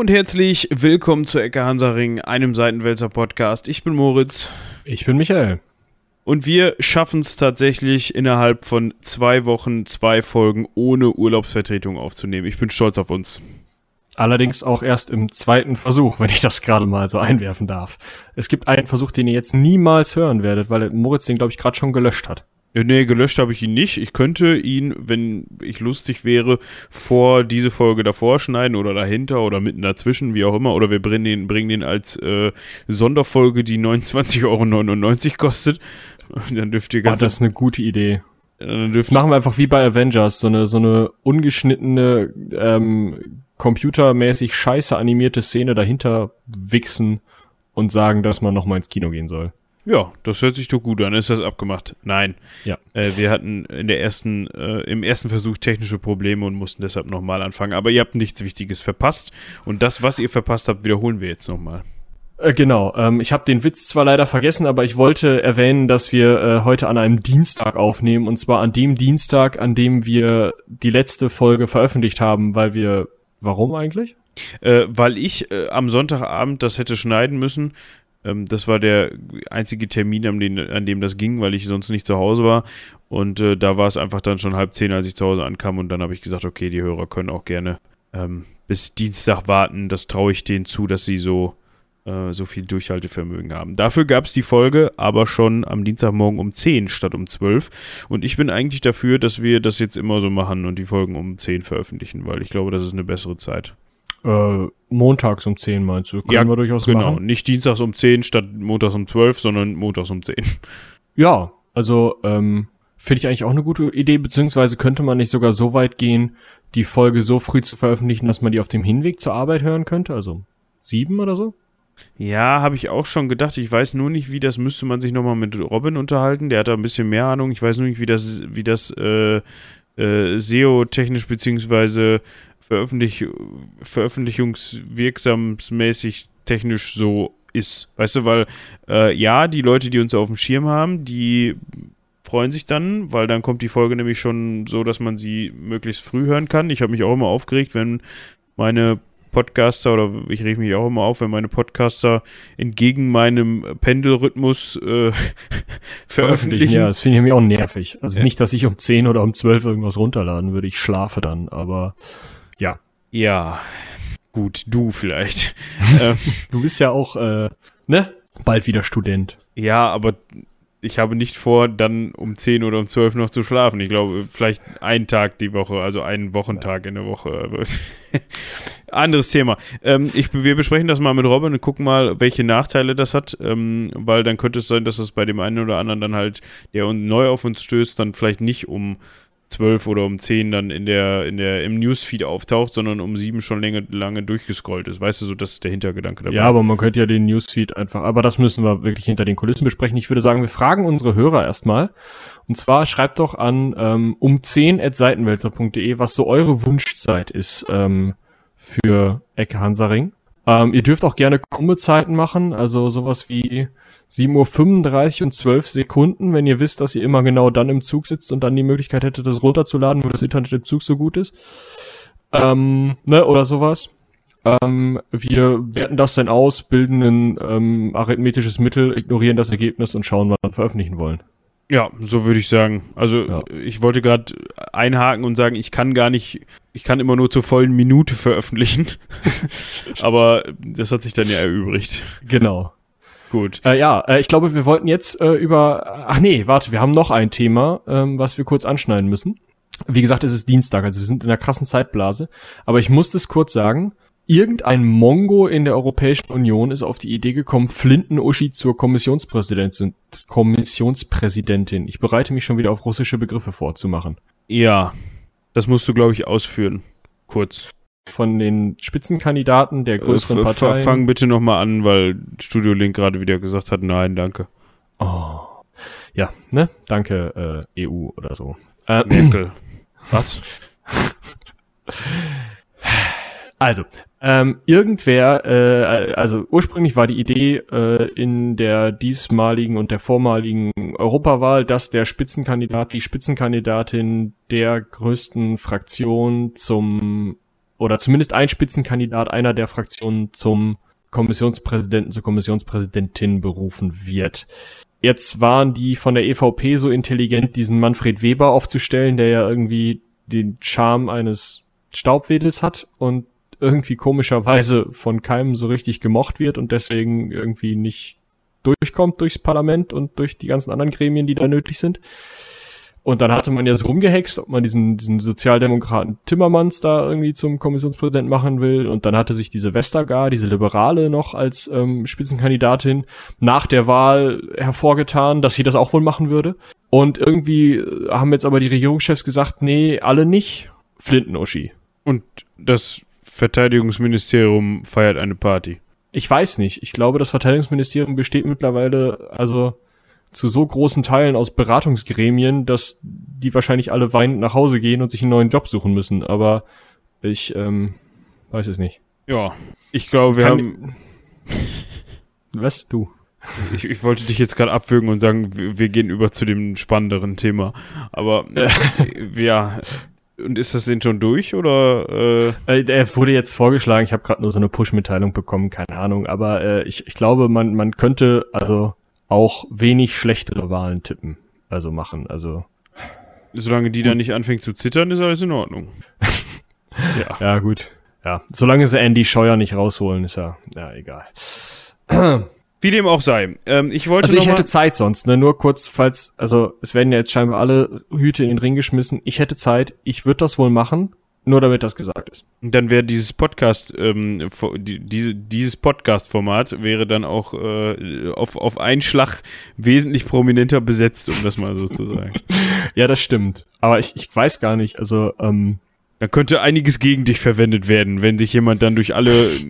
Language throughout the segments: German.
und herzlich willkommen zu Ecke Hansaring, einem Seitenwälzer Podcast. Ich bin Moritz. Ich bin Michael. Und wir schaffen es tatsächlich innerhalb von zwei Wochen zwei Folgen ohne Urlaubsvertretung aufzunehmen. Ich bin stolz auf uns. Allerdings auch erst im zweiten Versuch, wenn ich das gerade mal so einwerfen darf. Es gibt einen Versuch, den ihr jetzt niemals hören werdet, weil Moritz den, glaube ich, gerade schon gelöscht hat. Ja, nee, gelöscht habe ich ihn nicht. Ich könnte ihn, wenn ich lustig wäre, vor diese Folge davor schneiden oder dahinter oder mitten dazwischen, wie auch immer. Oder wir bringen den, bringen den als äh, Sonderfolge, die 29,99 Euro kostet. Dann dürft ihr ganz. Oh, das ist eine gute Idee. Dann dürft Machen wir einfach wie bei Avengers, so eine, so eine ungeschnittene, ähm, computermäßig scheiße animierte Szene dahinter wichsen und sagen, dass man nochmal ins Kino gehen soll. Ja, das hört sich doch gut an. Ist das abgemacht? Nein. Ja. Äh, wir hatten in der ersten, äh, im ersten Versuch technische Probleme und mussten deshalb nochmal anfangen. Aber ihr habt nichts Wichtiges verpasst. Und das, was ihr verpasst habt, wiederholen wir jetzt nochmal. Äh, genau. Ähm, ich habe den Witz zwar leider vergessen, aber ich wollte erwähnen, dass wir äh, heute an einem Dienstag aufnehmen. Und zwar an dem Dienstag, an dem wir die letzte Folge veröffentlicht haben, weil wir. Warum eigentlich? Äh, weil ich äh, am Sonntagabend das hätte schneiden müssen ähm, das war der einzige Termin, an dem, an dem das ging, weil ich sonst nicht zu Hause war. Und äh, da war es einfach dann schon halb zehn, als ich zu Hause ankam. Und dann habe ich gesagt, okay, die Hörer können auch gerne ähm, bis Dienstag warten. Das traue ich denen zu, dass sie so, äh, so viel Durchhaltevermögen haben. Dafür gab es die Folge aber schon am Dienstagmorgen um 10 statt um 12. Und ich bin eigentlich dafür, dass wir das jetzt immer so machen und die Folgen um 10 veröffentlichen, weil ich glaube, das ist eine bessere Zeit. Äh, montags um 10 meinst du? Können ja, wir durchaus genau. Machen? Nicht dienstags um 10 statt montags um 12, sondern montags um 10. Ja, also ähm, finde ich eigentlich auch eine gute Idee, beziehungsweise könnte man nicht sogar so weit gehen, die Folge so früh zu veröffentlichen, dass man die auf dem Hinweg zur Arbeit hören könnte? Also sieben oder so? Ja, habe ich auch schon gedacht. Ich weiß nur nicht, wie das müsste man sich nochmal mit Robin unterhalten. Der hat da ein bisschen mehr Ahnung. Ich weiß nur nicht, wie das, wie das äh, äh, SEO-technisch beziehungsweise veröffentlich veröffentlichungswirksamsmäßig technisch so ist. Weißt du, weil äh, ja, die Leute, die uns auf dem Schirm haben, die freuen sich dann, weil dann kommt die Folge nämlich schon so, dass man sie möglichst früh hören kann. Ich habe mich auch immer aufgeregt, wenn meine Podcaster oder ich reg mich auch immer auf, wenn meine Podcaster entgegen meinem Pendelrhythmus äh, veröffentlichen. Ja, das finde ich mir auch nervig. Also ja. nicht, dass ich um 10 oder um 12 irgendwas runterladen würde. Ich schlafe dann, aber ja. Ja. Gut, du vielleicht. Ähm, du bist ja auch, äh, ne? Bald wieder Student. Ja, aber ich habe nicht vor, dann um 10 oder um 12 noch zu schlafen. Ich glaube, vielleicht einen Tag die Woche, also einen Wochentag in der Woche. Anderes Thema. Ähm, ich, wir besprechen das mal mit Robin und gucken mal, welche Nachteile das hat, ähm, weil dann könnte es sein, dass es bei dem einen oder anderen dann halt, der neu auf uns stößt, dann vielleicht nicht um 12 oder um 10 dann in der, in der, im Newsfeed auftaucht, sondern um 7 schon lange, lange durchgescrollt ist. Weißt du, so das ist der Hintergedanke dabei. Ja, aber man könnte ja den Newsfeed einfach, aber das müssen wir wirklich hinter den Kulissen besprechen. Ich würde sagen, wir fragen unsere Hörer erstmal. Und zwar schreibt doch an ähm, um 10 at seitenwälzer.de, was so eure Wunschzeit ist ähm, für Ecke Hansaring. Ähm, ihr dürft auch gerne Krummezeiten machen, also sowas wie 7.35 Uhr und 12 Sekunden, wenn ihr wisst, dass ihr immer genau dann im Zug sitzt und dann die Möglichkeit hättet, das runterzuladen, weil das Internet im Zug so gut ist. Ähm, ne, oder sowas. Ähm, wir werten das dann aus, bilden ein ähm, arithmetisches Mittel, ignorieren das Ergebnis und schauen, wann wir veröffentlichen wollen. Ja, so würde ich sagen. Also ja. ich wollte gerade einhaken und sagen, ich kann gar nicht, ich kann immer nur zur vollen Minute veröffentlichen. Aber das hat sich dann ja erübrigt. Genau. Gut. Äh, ja, äh, ich glaube, wir wollten jetzt äh, über. Ach nee, warte, wir haben noch ein Thema, ähm, was wir kurz anschneiden müssen. Wie gesagt, es ist Dienstag, also wir sind in einer krassen Zeitblase. Aber ich muss das kurz sagen. Irgendein Mongo in der Europäischen Union ist auf die Idee gekommen, Flinten-Uschi zur Kommissionspräsidentin, Kommissionspräsidentin. Ich bereite mich schon wieder auf russische Begriffe vorzumachen. Ja, das musst du, glaube ich, ausführen. Kurz von den Spitzenkandidaten der größeren äh, Parteien. Fang bitte nochmal an, weil Studio Link gerade wieder gesagt hat, nein, danke. Oh. Ja, ne? Danke, äh, EU oder so. Äh, Merkel. Was? Also, ähm, irgendwer, äh, also ursprünglich war die Idee äh, in der diesmaligen und der vormaligen Europawahl, dass der Spitzenkandidat, die Spitzenkandidatin der größten Fraktion zum oder zumindest ein Spitzenkandidat einer der Fraktionen zum Kommissionspräsidenten, zur Kommissionspräsidentin berufen wird. Jetzt waren die von der EVP so intelligent, diesen Manfred Weber aufzustellen, der ja irgendwie den Charme eines Staubwedels hat und irgendwie komischerweise von keinem so richtig gemocht wird und deswegen irgendwie nicht durchkommt durchs Parlament und durch die ganzen anderen Gremien, die da nötig sind. Und dann hatte man ja so rumgehext, ob man diesen, diesen Sozialdemokraten Timmermans da irgendwie zum Kommissionspräsident machen will. Und dann hatte sich diese Westergaard, diese Liberale noch als ähm, Spitzenkandidatin nach der Wahl hervorgetan, dass sie das auch wohl machen würde. Und irgendwie äh, haben jetzt aber die Regierungschefs gesagt, nee, alle nicht. Flinten-Uschi. Und das Verteidigungsministerium feiert eine Party. Ich weiß nicht. Ich glaube, das Verteidigungsministerium besteht mittlerweile, also zu so großen Teilen aus Beratungsgremien, dass die wahrscheinlich alle weinend nach Hause gehen und sich einen neuen Job suchen müssen. Aber ich ähm, weiß es nicht. Ja, ich glaube, wir Kann- haben. Was? Du? Ich, ich wollte dich jetzt gerade abwürgen und sagen, wir, wir gehen über zu dem spannenderen Thema. Aber äh, ja. Und ist das denn schon durch oder? Äh, Äh, der wurde jetzt vorgeschlagen, ich habe gerade nur so eine Push-Mitteilung bekommen, keine Ahnung, aber äh, ich, ich glaube, man, man könnte also auch wenig schlechtere Wahlen tippen, also machen, also solange die da nicht anfängt zu zittern, ist alles in Ordnung. ja. ja gut, ja, solange sie Andy Scheuer nicht rausholen, ist ja, ja egal. Wie dem auch sei. Ähm, ich wollte Also ich hätte Zeit sonst, ne? Nur kurz, falls, also es werden ja jetzt scheinbar alle Hüte in den Ring geschmissen. Ich hätte Zeit, ich würde das wohl machen, nur damit das gesagt ist. dann wäre dieses Podcast, ähm, die, diese, dieses Podcast-Format wäre dann auch äh, auf, auf einen Schlag wesentlich prominenter besetzt, um das mal so zu sagen. Ja, das stimmt. Aber ich, ich weiß gar nicht, also, ähm, Da könnte einiges gegen dich verwendet werden, wenn sich jemand dann durch alle äh,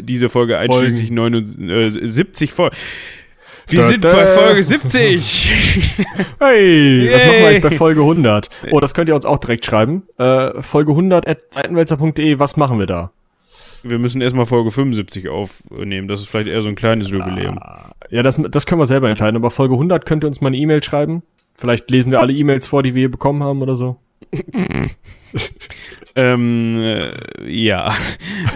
diese Folge einschließlich 79 Folgen. Wir Da, sind da. bei Folge 70. Hey, was Yay. machen wir eigentlich bei Folge 100? Oh, das könnt ihr uns auch direkt schreiben. Äh, Folge 100 at seitenwälzer.de, was machen wir da? Wir müssen erstmal Folge 75 aufnehmen. Das ist vielleicht eher so ein kleines Jubiläum. Ja, das, das können wir selber entscheiden, aber Folge 100 könnt ihr uns mal eine E-Mail schreiben. Vielleicht lesen wir alle E-Mails vor, die wir hier bekommen haben oder so. Ähm, äh, ja.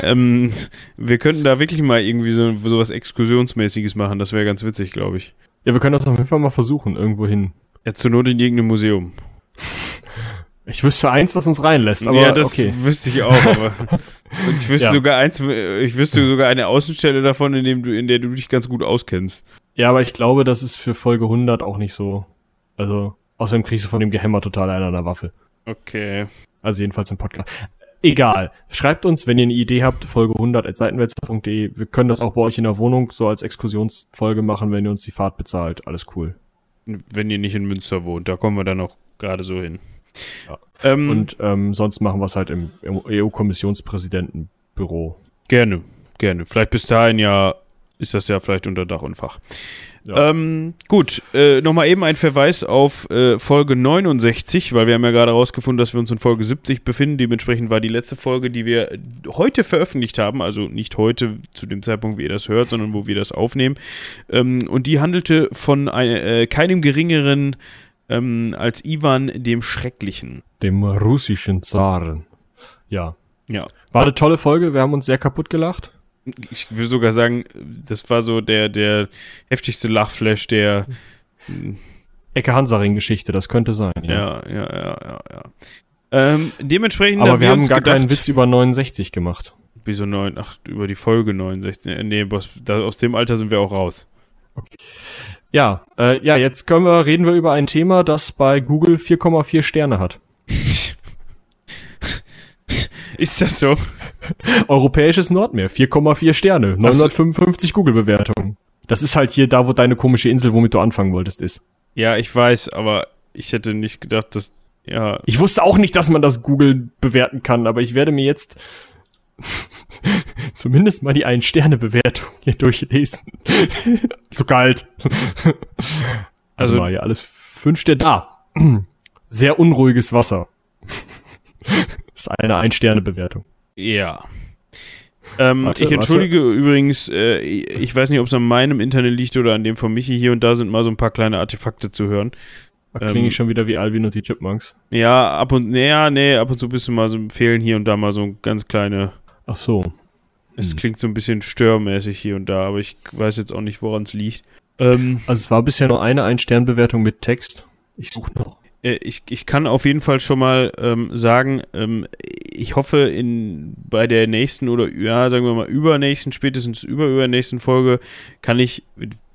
ähm, wir könnten da wirklich mal irgendwie so, so was Exkursionsmäßiges machen. Das wäre ganz witzig, glaube ich. Ja, wir können das auf jeden Fall mal versuchen, irgendwo hin. Ja, zur Not in irgendeinem Museum. Ich wüsste eins, was uns reinlässt, aber ja, das okay. wüsste ich auch, aber ich wüsste Ja. sogar eins, ich wüsste sogar eine Außenstelle davon, in dem du, in der du dich ganz gut auskennst. Ja, aber ich glaube, das ist für Folge 100 auch nicht so. Also, außerdem kriegst du von dem Gehämmer total einer an der Waffe. Okay. Also jedenfalls im Podcast. Egal. Schreibt uns, wenn ihr eine Idee habt, Folge 100 at seitenwälzer.de. Wir können das auch bei euch in der Wohnung so als Exkursionsfolge machen, wenn ihr uns die Fahrt bezahlt. Alles cool. Wenn ihr nicht in Münster wohnt, da kommen wir dann auch gerade so hin. Ja. Ähm, Und ähm, sonst machen wir es halt im, im EU-Kommissionspräsidentenbüro. gerne, gerne. Vielleicht bis dahin ja ist das ja vielleicht unter Dach und Fach. Ja. Ähm, gut, äh, nochmal eben ein Verweis auf äh, Folge 69, weil wir haben ja gerade herausgefunden, dass wir uns in Folge 70 befinden. Dementsprechend war die letzte Folge, die wir heute veröffentlicht haben, also nicht heute zu dem Zeitpunkt, wie ihr das hört, sondern wo wir das aufnehmen. Ähm, und die handelte von ein, äh, keinem geringeren ähm, als Ivan dem Schrecklichen. Dem russischen Zaren. Ja. Ja. War eine tolle Folge. Wir haben uns sehr kaputt gelacht. Ich würde sogar sagen, das war so der, der heftigste Lachflash, der. Ecke Hansaring-Geschichte, das könnte sein. Ja, ja, ja, ja, ja. Ähm, dementsprechend Aber wir haben uns gar gedacht, keinen Witz über 69 gemacht. Wieso neun? Ach, über die Folge 69. Äh, Nee, was, da, aus dem Alter sind wir auch raus. Ja, äh, ja, jetzt können wir, reden wir über ein Thema, das bei Google 4,4 Sterne hat. Ist das so? Europäisches Nordmeer, 4,4 Sterne, 955 Google-Bewertungen. Das ist halt hier da, wo deine komische Insel, womit du anfangen wolltest, ist. Ja, ich weiß, aber ich hätte nicht gedacht, dass. Ja. Ich wusste auch nicht, dass man das Google bewerten kann, aber ich werde mir jetzt zumindest mal die Ein-Sterne-Bewertung hier durchlesen. so kalt. Also- Also war ja alles fünf Sterne da. Sehr unruhiges Wasser. ist eine Ein-Sterne-Bewertung. Ja. Ähm, Warte, ich entschuldige übrigens, äh, ich weiß nicht, ob es an meinem Internet liegt oder an dem von Michi. Hier und da sind mal so ein paar kleine Artefakte zu hören. Da klinge Ähm, ich schon wieder wie Alvin und die Chipmunks. Ja, ab und nee, nee, ab und zu bist du mal so fehlen hier und da mal so ganz kleine. Ach so. Es Hm. klingt so ein bisschen störmäßig hier und da, aber ich weiß jetzt auch nicht, woran es liegt. Ähm, Also es war bisher nur eine Ein-Stern-Bewertung mit Text. Ich suche noch. Äh, ich, ich kann auf jeden Fall schon mal ähm, sagen, ähm, ich hoffe in bei der nächsten oder ja, sagen wir mal übernächsten, spätestens überübernächsten Folge kann ich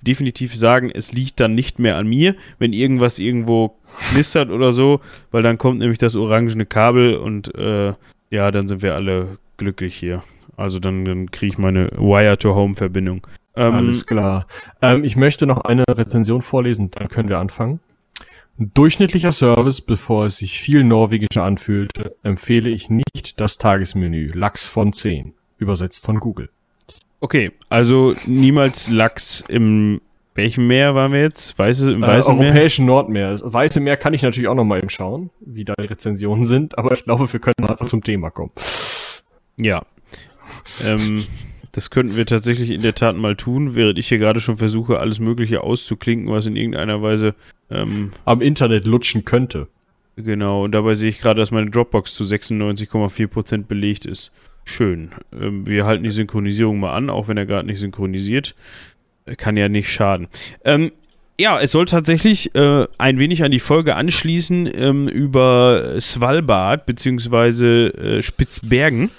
definitiv sagen, es liegt dann nicht mehr an mir, wenn irgendwas irgendwo knistert oder so, weil dann kommt nämlich das orangene Kabel und äh, ja, dann sind wir alle glücklich hier. Also dann, dann kriege ich meine Wire-to-Home-Verbindung. Ähm, Alles klar. Ähm, ich möchte noch eine Rezension vorlesen, dann können wir anfangen. Durchschnittlicher Service, bevor es sich viel norwegischer anfühlte, empfehle ich nicht das Tagesmenü. Lachs von 10. Übersetzt von Google. Okay, also niemals Lachs im welchem Meer waren wir jetzt? Weiße, im Äh, Weißen Meer? europäischen Nordmeer. Das Weiße Meer kann ich natürlich auch noch mal eben schauen, wie da die Rezensionen sind, aber ich glaube, wir können einfach zum Thema kommen. Ja. Ähm, das könnten wir tatsächlich in der Tat mal tun, während ich hier gerade schon versuche, alles Mögliche auszuklinken, was in irgendeiner Weise ähm, Am Internet lutschen könnte. genau. Und dabei sehe ich gerade, dass meine Dropbox zu 96,4% belegt ist. Schön. Ähm, wir halten die Synchronisierung mal an, auch wenn er gerade nicht synchronisiert. Kann ja nicht schaden. Ähm, ja, es soll tatsächlich äh, ein wenig an die Folge anschließen ähm, über Svalbard beziehungsweise äh, Spitzbergen.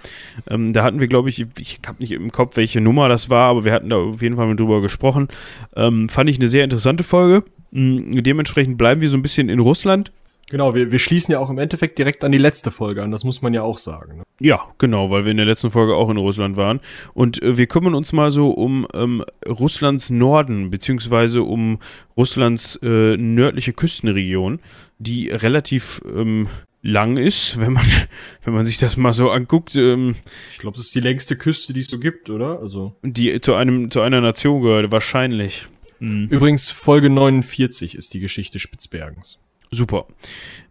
Ähm, da hatten wir, glaube ich, ich habe nicht im Kopf, welche Nummer das war, aber wir hatten da auf jeden Fall mal drüber gesprochen. Ähm, fand ich eine sehr interessante Folge. Mm, dementsprechend bleiben wir so ein bisschen in Russland. Genau, wir, wir schließen ja auch im Endeffekt direkt an die letzte Folge an, das muss man ja auch sagen. Ne? Ja, genau, weil wir in der letzten Folge auch in Russland waren. Und äh, wir kümmern uns mal so um ähm, Russlands Norden, beziehungsweise um Russlands äh, nördliche Küstenregion, die relativ ähm, lang ist, wenn man, wenn man sich das mal so anguckt, ähm, Ich glaube, das ist die längste Küste, die es so gibt, oder? Also die zu einem, zu einer Nation gehört, wahrscheinlich. Mhm. Übrigens, Folge 49 ist die Geschichte Spitzbergens. Super.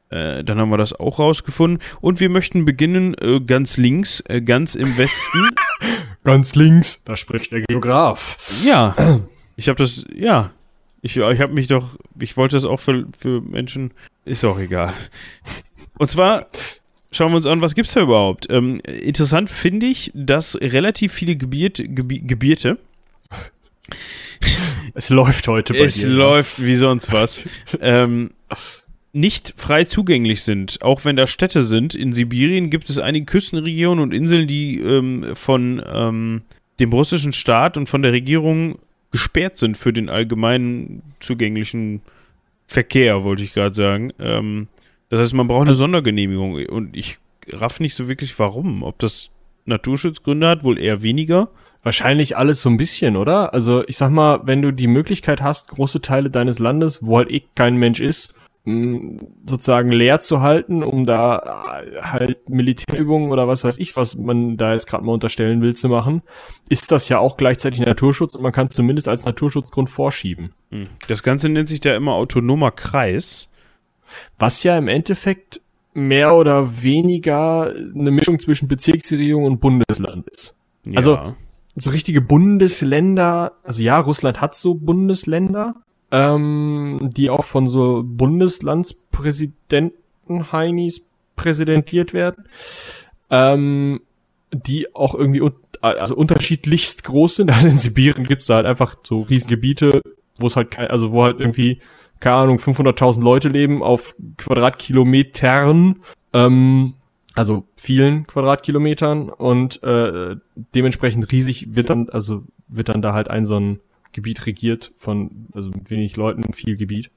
Äh, dann haben wir das auch rausgefunden. Und wir möchten beginnen äh, ganz links, äh, ganz im Westen. Ganz links, da spricht der Geograf. Ja, ich habe das, ja, ich, ich habe mich doch, ich wollte das auch für, für Menschen, ist auch egal. Und zwar schauen wir uns an, was gibt's da überhaupt? Ähm, interessant finde ich, dass relativ viele Gebiete, Gebi Gebiete, Es läuft heute bei es dir. ne? läuft wie sonst was, ähm, nicht frei zugänglich sind. Auch wenn da Städte sind. In Sibirien gibt es einige Küstenregionen und Inseln, die ähm, von ähm, dem russischen Staat und von der Regierung gesperrt sind für den allgemeinen zugänglichen Verkehr, wollte ich gerade sagen. Ähm, das heißt, man braucht eine Sondergenehmigung und ich raff nicht so wirklich, warum. Ob das Naturschutzgründe hat, wohl eher weniger. Wahrscheinlich alles so ein bisschen, oder? Also ich sag mal, wenn du die Möglichkeit hast, große Teile deines Landes, wo halt eh kein Mensch ist, sozusagen leer zu halten, um da äh, halt Militärübungen oder was weiß ich, was man da jetzt gerade mal unterstellen will, zu machen, ist das ja auch gleichzeitig Naturschutz und man kann es zumindest als Naturschutzgrund vorschieben. Hm. Das Ganze nennt sich da immer autonomer Kreis. Was ja im Endeffekt mehr oder weniger eine Mischung zwischen Bezirksregierung und Bundesland ist. Also- Ja. so richtige Bundesländer, also ja, Russland hat so Bundesländer, ähm, die auch von so Bundeslandspräsidenten Heinis präsidentiert werden, ähm, die auch irgendwie un also unterschiedlichst groß sind. Also in Sibirien gibt's da halt einfach so Riesengebiete, wo es halt kein, also wo halt irgendwie keine Ahnung 500.000 Leute leben auf Quadratkilometern. Ähm, also vielen Quadratkilometern und äh, dementsprechend riesig wird dann, also wird dann da halt ein so ein Gebiet regiert von, also mit wenig Leuten, viel Gebiet.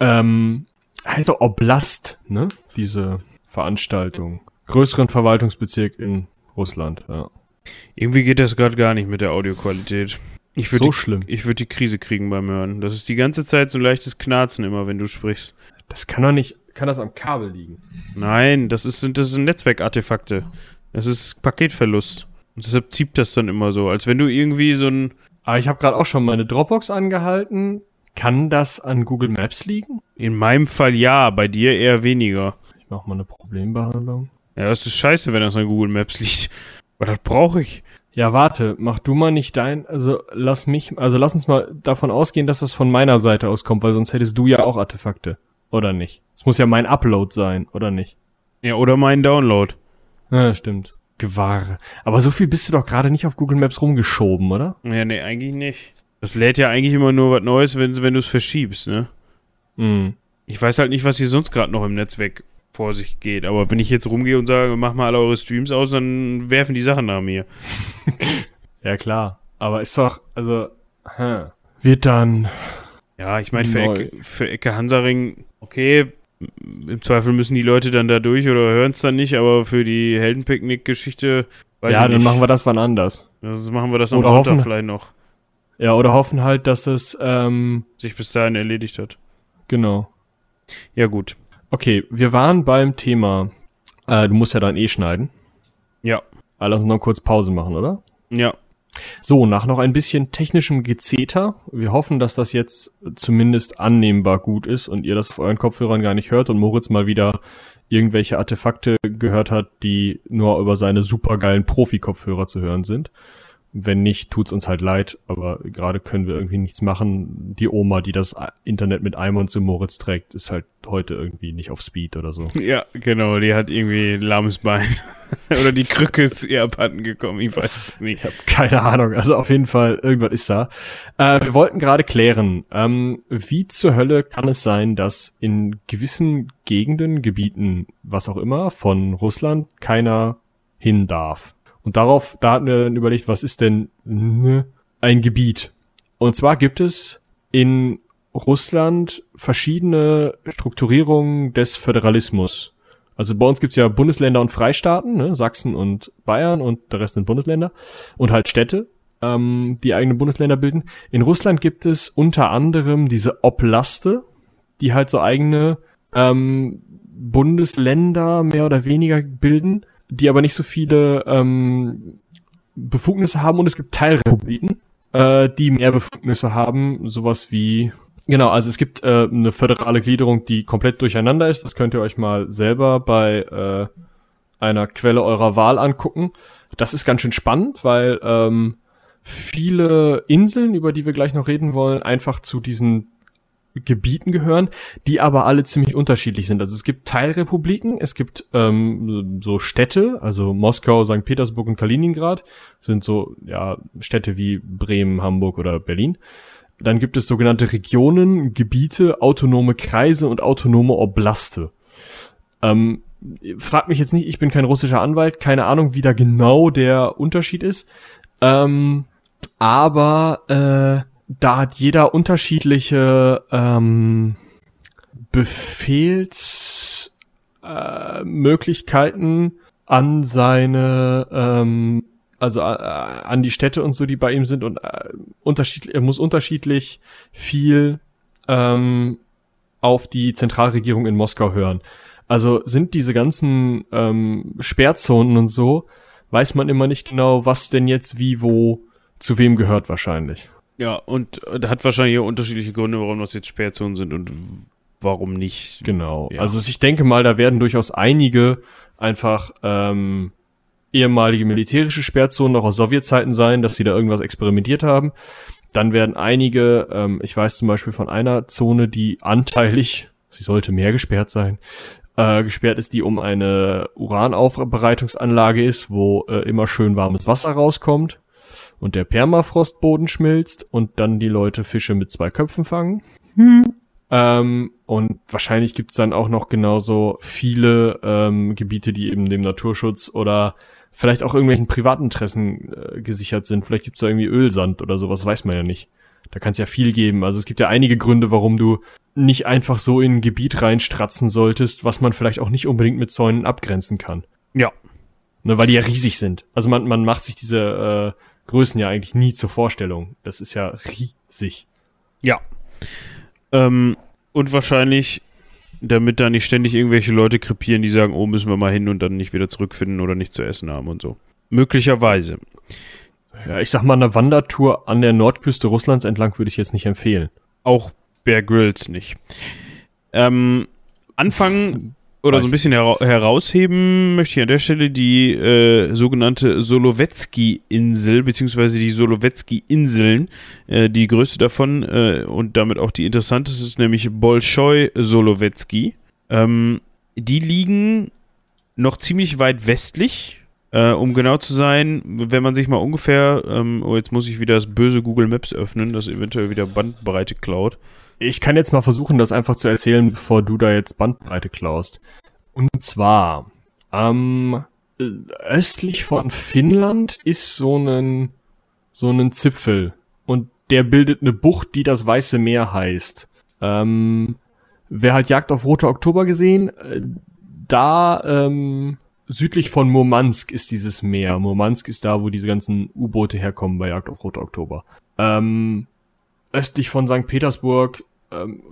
Ähm, also Oblast, ne? Diese Veranstaltung. Größeren Verwaltungsbezirk in Russland, ja. Irgendwie geht das gerade gar nicht mit der Audioqualität. Ich würde So die, schlimm. ich würd die Krise kriegen beim Hören. Das ist die ganze Zeit so ein leichtes Knarzen immer, wenn du sprichst. Das kann doch nicht, kann das am Kabel liegen? Nein, das, ist, sind- das sind Netzwerkartefakte. Das ist Paketverlust. Und deshalb zieht das dann immer so, als wenn du irgendwie so ein. Aber ich habe gerade auch schon meine Dropbox angehalten. Kann das an Google Maps liegen? In meinem Fall ja, bei dir eher weniger. Ich mache mal eine Problembehandlung. Ja, das ist scheiße, wenn das an Google Maps liegt. Aber das brauche ich. Ja, warte, mach du mal nicht dein, also lass mich, also lass uns mal davon ausgehen, dass das von meiner Seite aus kommt, weil sonst hättest du ja auch Artefakte. Oder nicht? Es muss ja mein Upload sein, oder nicht? Ja, oder mein Download. Ja, stimmt. Gewahre. Aber so viel bist du doch gerade nicht auf Google Maps rumgeschoben, oder? Ja, nee, eigentlich nicht. Das lädt ja eigentlich immer nur was Neues, wenn, wenn du es verschiebst, ne? Mhm. Ich weiß halt nicht, was hier sonst gerade noch im Netzwerk vor sich geht. Aber wenn ich jetzt rumgehe und sage, mach mal alle eure Streams aus, dann werfen die Sachen nach mir. Ja, klar. Aber ist doch, also, hä. wird dann, Ja, ich meine, für. Ecke, für Ecke Hansaring, okay, im Zweifel müssen die Leute dann da durch oder hören es dann nicht, aber für die Heldenpicknick-Geschichte, weiß ja, dann nicht. machen wir das wann anders. Das machen wir das am Oder Sonntag hoffen- vielleicht noch, Ja, oder hoffen halt, dass es, ähm, sich bis dahin erledigt hat. genau. Ja, gut. Okay, wir waren beim Thema, äh, du musst ja dann eh schneiden. Ja. Also lass uns noch kurz Pause machen, oder? Ja. So, nach noch ein bisschen technischem Gezeter. Wir hoffen, dass das jetzt zumindest annehmbar gut ist und ihr das auf euren Kopfhörern gar nicht hört und Moritz mal wieder irgendwelche Artefakte gehört hat, die nur über seine supergeilen Profi-Kopfhörer zu hören sind. Wenn nicht, tut's uns halt leid, aber gerade können wir irgendwie nichts machen. Die Oma, die das Internet mit Eimund zu Moritz trägt, ist halt heute irgendwie nicht auf Speed oder so. Ja, genau, die hat irgendwie ein lahmes Bein. oder die Krücke ist ihr abhanden gekommen, ich weiß nicht. Ich habe keine Ahnung. Also auf jeden Fall, irgendwas ist da. Äh, wir wollten gerade klären, ähm, wie zur Hölle kann es sein, dass in gewissen Gegenden, Gebieten, was auch immer, von Russland keiner hin darf. Und darauf, da hatten wir dann überlegt, was ist denn ne, ein Gebiet? Und zwar gibt es in Russland verschiedene Strukturierungen des Föderalismus. Also bei uns gibt's ja Bundesländer und Freistaaten, ne? Sachsen und Bayern und der Rest sind Bundesländer und halt Städte, ähm, die eigene Bundesländer bilden. In Russland gibt es unter anderem diese Oblaste, die halt so eigene ähm, Bundesländer mehr oder weniger bilden, die aber nicht so viele ähm, Befugnisse haben und es gibt Teilrepubliken, äh, die mehr Befugnisse haben, sowas wie Genau, also es gibt äh, eine föderale Gliederung, die komplett durcheinander ist. Das könnt ihr euch mal selber bei äh, einer Quelle eurer Wahl angucken. Das ist ganz schön spannend, weil ähm, viele Inseln, über die wir gleich noch reden wollen, einfach zu diesen Gebieten gehören, die aber alle ziemlich unterschiedlich sind. Also es gibt Teilrepubliken, es gibt ähm, so Städte, also Moskau, St. Petersburg und Kaliningrad sind so ja Städte wie Bremen, Hamburg oder Berlin. Dann gibt es sogenannte Regionen, Gebiete, autonome Kreise und autonome Oblaste. Ähm, fragt mich jetzt nicht, ich bin kein russischer Anwalt, keine Ahnung, wie da genau der Unterschied ist. Ähm, aber äh, da hat jeder unterschiedliche ähm, Befehlsmöglichkeiten äh, an seine ähm, also äh, an die Städte und so, die bei ihm sind und äh, unterschiedlich, er muss unterschiedlich viel ähm, auf die Zentralregierung in Moskau hören. Also sind diese ganzen ähm, Sperrzonen und so, weiß man immer nicht genau, was denn jetzt wie wo zu wem gehört wahrscheinlich. Ja, und äh, da hat wahrscheinlich auch unterschiedliche Gründe, warum das jetzt Sperrzonen sind und warum nicht. Genau. Ja. Also ich denke mal, da werden durchaus einige einfach ähm, ehemalige militärische Sperrzonen noch aus Sowjetzeiten sein, dass sie da irgendwas experimentiert haben. Dann werden einige, ähm, ich weiß zum Beispiel von einer Zone, die anteilig, sie sollte mehr gesperrt sein, äh, gesperrt ist, die um eine Uranaufbereitungsanlage ist, wo äh, immer schön warmes Wasser rauskommt und der Permafrostboden schmilzt und dann die Leute Fische mit zwei Köpfen fangen. Ähm, und wahrscheinlich gibt's dann auch noch genauso viele ähm, Gebiete, die eben dem Naturschutz oder vielleicht auch irgendwelchen Privatinteressen äh, gesichert sind. Vielleicht gibt's da irgendwie Ölsand oder sowas, weiß man ja nicht. Da kann es ja viel geben. Also es gibt ja einige Gründe, warum du nicht einfach so in ein Gebiet reinstratzen solltest, was man vielleicht auch nicht unbedingt mit Zäunen abgrenzen kann. Ja. Ne, weil die ja riesig sind. Also man, man macht sich diese äh, Größen ja eigentlich nie zur Vorstellung. Das ist ja riesig. Ja. Ähm, und wahrscheinlich, damit da nicht ständig irgendwelche Leute krepieren, die sagen, oh, müssen wir mal hin und dann nicht wieder zurückfinden oder nicht zu essen haben und so. Möglicherweise. Ja, ich sag mal, eine Wandertour an der Nordküste Russlands entlang würde ich jetzt nicht empfehlen. Auch Bear Grylls nicht. Ähm, Anfang oder so ein bisschen hera herausheben möchte ich an der Stelle die äh, sogenannte Solovetski-Insel, beziehungsweise die Solovetski-Inseln. Äh, die größte davon äh, und damit auch die interessanteste ist nämlich Bolschoi Solovetski. Ähm, die liegen noch ziemlich weit westlich. Äh, um genau zu sein, wenn man sich mal ungefähr, ähm, oh, jetzt muss ich wieder das böse Google Maps öffnen, das eventuell wieder Bandbreite klaut. Ich kann jetzt mal versuchen, das einfach zu erzählen, bevor du da jetzt Bandbreite klaust. Und zwar, ähm, östlich von Finnland ist so ein, so ein Zipfel. Und der bildet eine Bucht, die das Weiße Meer heißt. Ähm, wer hat Jagd auf Rote Oktober gesehen? Äh, da, ähm, südlich von Murmansk ist dieses Meer. Murmansk ist da, wo diese ganzen U-Boote herkommen bei Jagd auf Rote Oktober. Ähm, östlich von St. Petersburg ähm,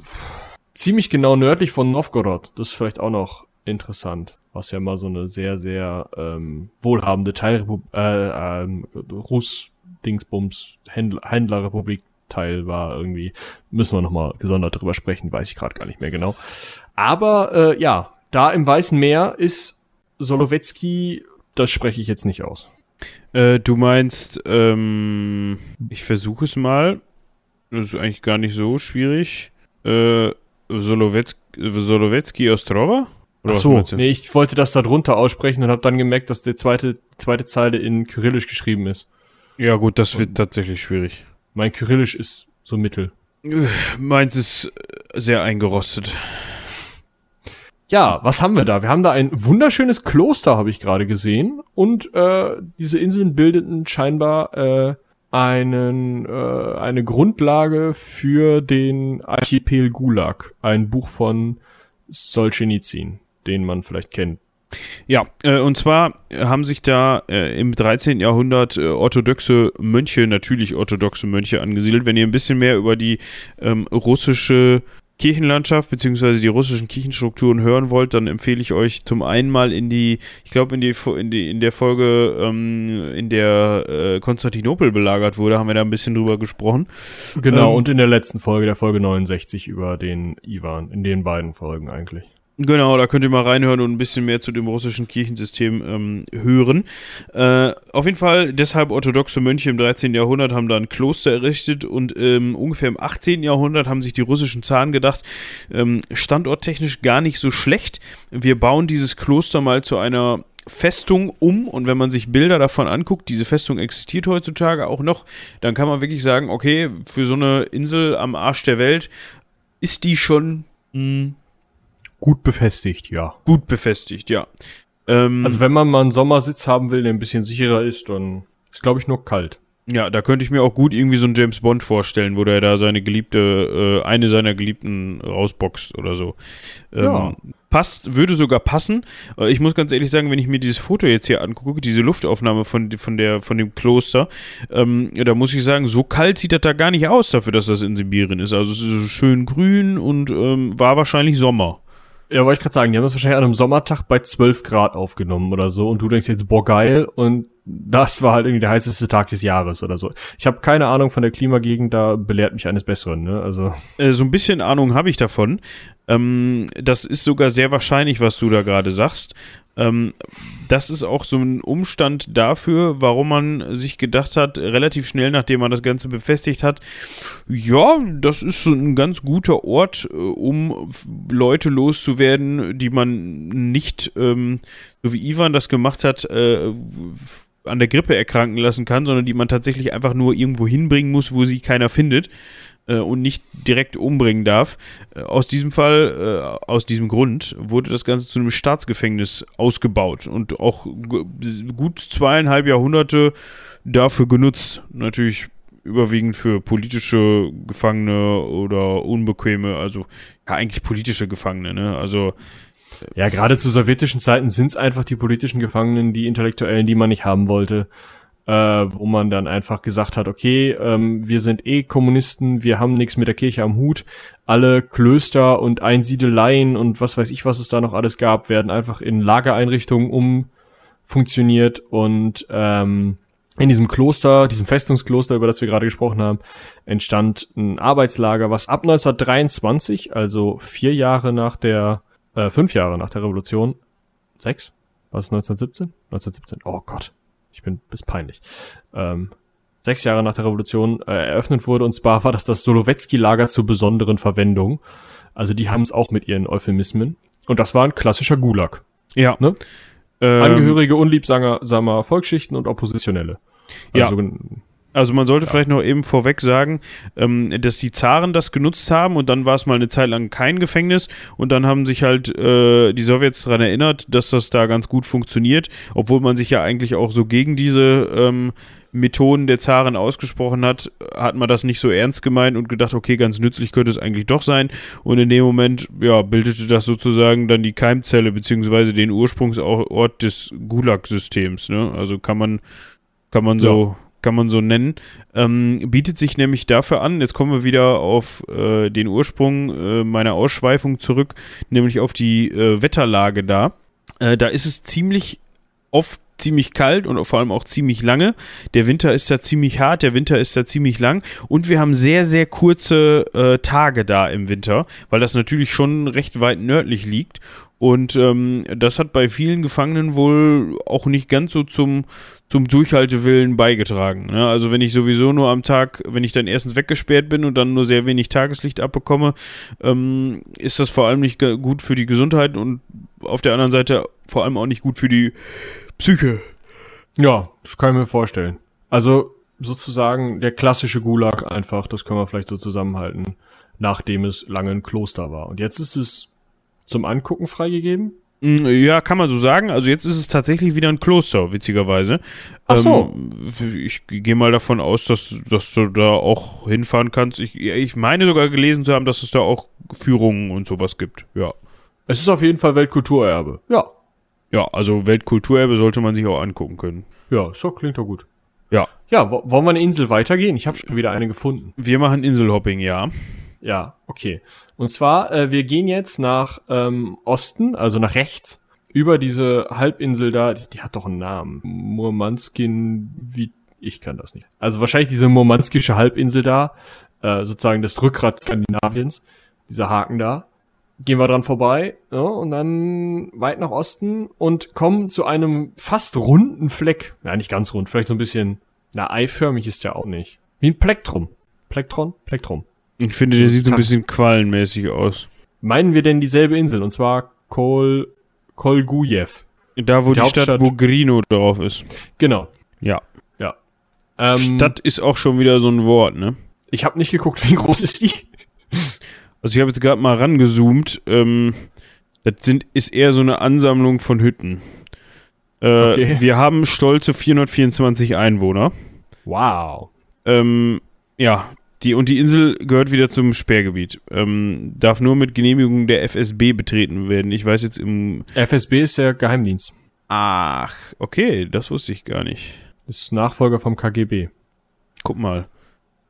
ziemlich genau nördlich von Novgorod. Das ist vielleicht auch noch interessant, was ja mal so eine sehr, sehr ähm, wohlhabende Teilrepublik, äh, ähm, Russ-Dingsbums, Händler, Händlerrepublik Teil war irgendwie. Müssen wir nochmal gesondert drüber sprechen, weiß ich gerade gar nicht mehr genau. Aber äh, ja, da im Weißen Meer ist Solovetski, das spreche ich jetzt nicht aus. Äh, du meinst, ähm, ich versuche es mal. Das ist eigentlich gar nicht so schwierig. Äh, Solovetski Ostrova? Ach so, nee, ich wollte das da drunter aussprechen und habe dann gemerkt, dass die zweite, zweite Zeile in Kyrillisch geschrieben ist. Ja gut, das wird und tatsächlich schwierig. Mein Kyrillisch ist so mittel. Meins ist sehr eingerostet. Ja, was haben wir da? Wir haben da ein wunderschönes Kloster, habe ich gerade gesehen. Und äh, diese Inseln bildeten scheinbar äh, einen, äh, eine Grundlage für den Archipel Gulag, ein Buch von Solzhenitsyn, den man vielleicht kennt. Ja, äh, und zwar haben sich da äh, im 13. Jahrhundert äh, orthodoxe Mönche, natürlich orthodoxe Mönche angesiedelt. Wenn ihr ein bisschen mehr über die ähm, russische Kirchenlandschaft beziehungsweise die russischen Kirchenstrukturen hören wollt, dann empfehle ich euch zum einen mal in die, ich glaube in die, in die in der Folge, ähm, in der äh, Konstantinopel belagert wurde, haben wir da ein bisschen drüber gesprochen. Genau, ähm, und in der letzten Folge, der Folge 69 über den Ivan, in den beiden Folgen eigentlich. Genau, da könnt ihr mal reinhören und ein bisschen mehr zu dem russischen Kirchensystem ähm, hören. Äh, auf jeden Fall, deshalb orthodoxe Mönche im 13. Jahrhundert haben da ein Kloster errichtet und ähm, ungefähr im 18. Jahrhundert haben sich die russischen Zaren gedacht, ähm, standorttechnisch gar nicht so schlecht. Wir bauen dieses Kloster mal zu einer Festung um und wenn man sich Bilder davon anguckt, diese Festung existiert heutzutage auch noch, dann kann man wirklich sagen, okay, für so eine Insel am Arsch der Welt ist die schon mh, hm, Gut befestigt, ja. Gut befestigt, ja. Ähm, also wenn man mal einen Sommersitz haben will, der ein bisschen sicherer ist, dann ist, glaube ich, nur kalt. Ja, da könnte ich mir auch gut irgendwie so einen James Bond vorstellen, wo der da seine geliebte, äh, eine seiner Geliebten rausboxt oder so. Ähm, ja. Passt, würde sogar passen. Äh, ich muss ganz ehrlich sagen, wenn ich mir dieses Foto jetzt hier angucke, diese Luftaufnahme von, von, der, von dem Kloster, ähm, da muss ich sagen, so kalt sieht das da gar nicht aus dafür, dass das in Sibirien ist. Also es ist so schön grün und ähm, war wahrscheinlich Sommer. Ja, wollte ich gerade sagen, die haben das wahrscheinlich an einem Sommertag bei 12 Grad aufgenommen oder so und du denkst jetzt, boah, geil und das war halt irgendwie der heißeste Tag des Jahres oder so. Ich habe keine Ahnung von der Klimagegend, da belehrt mich eines Besseren, ne? Also. Äh, so ein bisschen Ahnung habe ich davon. Ähm, das ist sogar sehr wahrscheinlich, was du da gerade sagst. Ähm, das ist auch so ein Umstand dafür, warum man sich gedacht hat, relativ schnell nachdem man das Ganze befestigt hat, ja, das ist ein ganz guter Ort, äh, um Leute loszuwerden, die man nicht, ähm, so wie Ivan das gemacht hat, äh, an der Grippe erkranken lassen kann, sondern die man tatsächlich einfach nur irgendwo hinbringen muss, wo sie keiner findet äh, und nicht direkt umbringen darf. Äh, aus diesem Fall, äh, aus diesem Grund, wurde das Ganze zu einem Staatsgefängnis ausgebaut und auch gut zweieinhalb Jahrhunderte dafür genutzt. Natürlich überwiegend für politische Gefangene oder Unbequeme, also ja, eigentlich politische Gefangene, ne? Also ja, gerade zu sowjetischen Zeiten sind es einfach die politischen Gefangenen, die Intellektuellen, die man nicht haben wollte äh, wo man dann einfach gesagt hat, okay, ähm, wir sind eh Kommunisten, wir haben nichts mit der Kirche am Hut, alle Klöster und Einsiedeleien und was weiß ich, was es da noch alles gab, werden einfach in Lagereinrichtungen umfunktioniert und ähm, in diesem Kloster, diesem Festungskloster, über das wir gerade gesprochen haben, entstand ein Arbeitslager, was ab 1923, also vier Jahre nach der äh, fünf Jahre nach der Revolution, sechs, war es 1917? 1917, oh Gott, ich bin bis peinlich. Ähm, sechs Jahre nach der Revolution äh, eröffnet wurde. Und zwar war das das Solowetzki-Lager zur besonderen Verwendung. Also die haben es auch mit ihren Euphemismen. Und das war ein klassischer Gulag. Ja. Ne? Ähm, Angehörige unliebsamer Volksschichten und Oppositionelle. Ja. Also, man sollte vielleicht noch eben vorweg sagen, ähm, dass die Zaren das genutzt haben und dann war es mal eine Zeit lang kein Gefängnis und dann haben sich halt äh, die Sowjets daran erinnert, dass das da ganz gut funktioniert, obwohl man sich ja eigentlich auch so gegen diese ähm, Methoden der Zaren ausgesprochen hat, hat man das nicht so ernst gemeint und gedacht, okay, ganz nützlich könnte es eigentlich doch sein. Und in dem Moment, ja, bildete das sozusagen dann die Keimzelle beziehungsweise den Ursprungsort des Gulag-Systems. Ne? Also kann man, kann man so, kann man so nennen. Ähm, bietet sich nämlich dafür an, jetzt kommen wir wieder auf äh, den Ursprung äh, meiner Ausschweifung zurück, nämlich auf die äh, Wetterlage da. Äh, da ist es ziemlich oft ziemlich kalt und vor allem auch ziemlich lange. Der Winter ist da ziemlich hart, der Winter ist da ziemlich lang und wir haben sehr, sehr kurze äh, Tage da im Winter, weil das natürlich schon recht weit nördlich liegt. Und ähm, das hat bei vielen Gefangenen wohl auch nicht ganz so zum, zum Durchhaltewillen beigetragen. Ne? Also wenn ich sowieso nur am Tag, wenn ich dann erstens weggesperrt bin und dann nur sehr wenig Tageslicht abbekomme, ähm, ist das vor allem nicht gut für die Gesundheit und auf der anderen Seite vor allem auch nicht gut für die Psyche. ja, das kann ich mir vorstellen. Also sozusagen der klassische Gulag einfach, das können wir vielleicht so zusammenhalten, nachdem es lange ein Kloster war. Und jetzt ist es zum Angucken freigegeben. Mm, Ja, kann man so sagen. Also jetzt ist es tatsächlich wieder ein Kloster, witzigerweise. Ach so. Ähm, ich gehe mal davon aus, dass, dass du da auch hinfahren kannst. Ich, ich meine sogar gelesen zu haben, dass es da auch Führungen und sowas gibt. Ja. Es ist auf jeden Fall Weltkulturerbe. Ja. Ja, also Weltkulturerbe sollte man sich auch angucken können. Ja, so klingt doch gut. Ja. Ja, wo, wollen wir eine Insel weitergehen? Ich habe schon wieder eine gefunden. Wir machen Inselhopping, ja. Ja, okay. Und zwar, äh, wir gehen jetzt nach ähm, Osten, also nach rechts, über diese Halbinsel da, die, die hat doch einen Namen. Murmanskin, wie, ich kann das nicht. Also wahrscheinlich diese murmanskische Halbinsel da, äh, sozusagen das Rückgrat Skandinaviens, dieser Haken da. Gehen wir dran vorbei ja, und dann weit nach Osten und kommen zu einem fast runden Fleck. Ja, nicht ganz rund, vielleicht so ein bisschen, na, eiförmig ist der auch nicht. Wie ein Plektrum. Plektron? Plektrum. Ich finde, der sieht so ein bisschen quallenmäßig aus. Meinen wir denn dieselbe Insel? Und zwar Kol Kolgujew. Da, wo Die die, Stadt Bogrino drauf ist. Genau. Ja. Ja. Ähm, Stadt ist auch schon wieder so ein Wort, ne? Ich habe nicht geguckt, wie groß ist die. Also ich habe jetzt gerade mal rangezoomt. Ähm, das sind, ist eher so eine Ansammlung von Hütten. Äh, Okay. Wir haben stolze 424 Einwohner. Wow. Ähm, ja, die, und die Insel gehört wieder zum Sperrgebiet. Ähm, darf nur mit Genehmigung der FSB betreten werden. Ich weiß jetzt im... FSB ist der Geheimdienst. Ach, okay, das wusste ich gar nicht. Das ist Nachfolger vom KGB. Guck mal.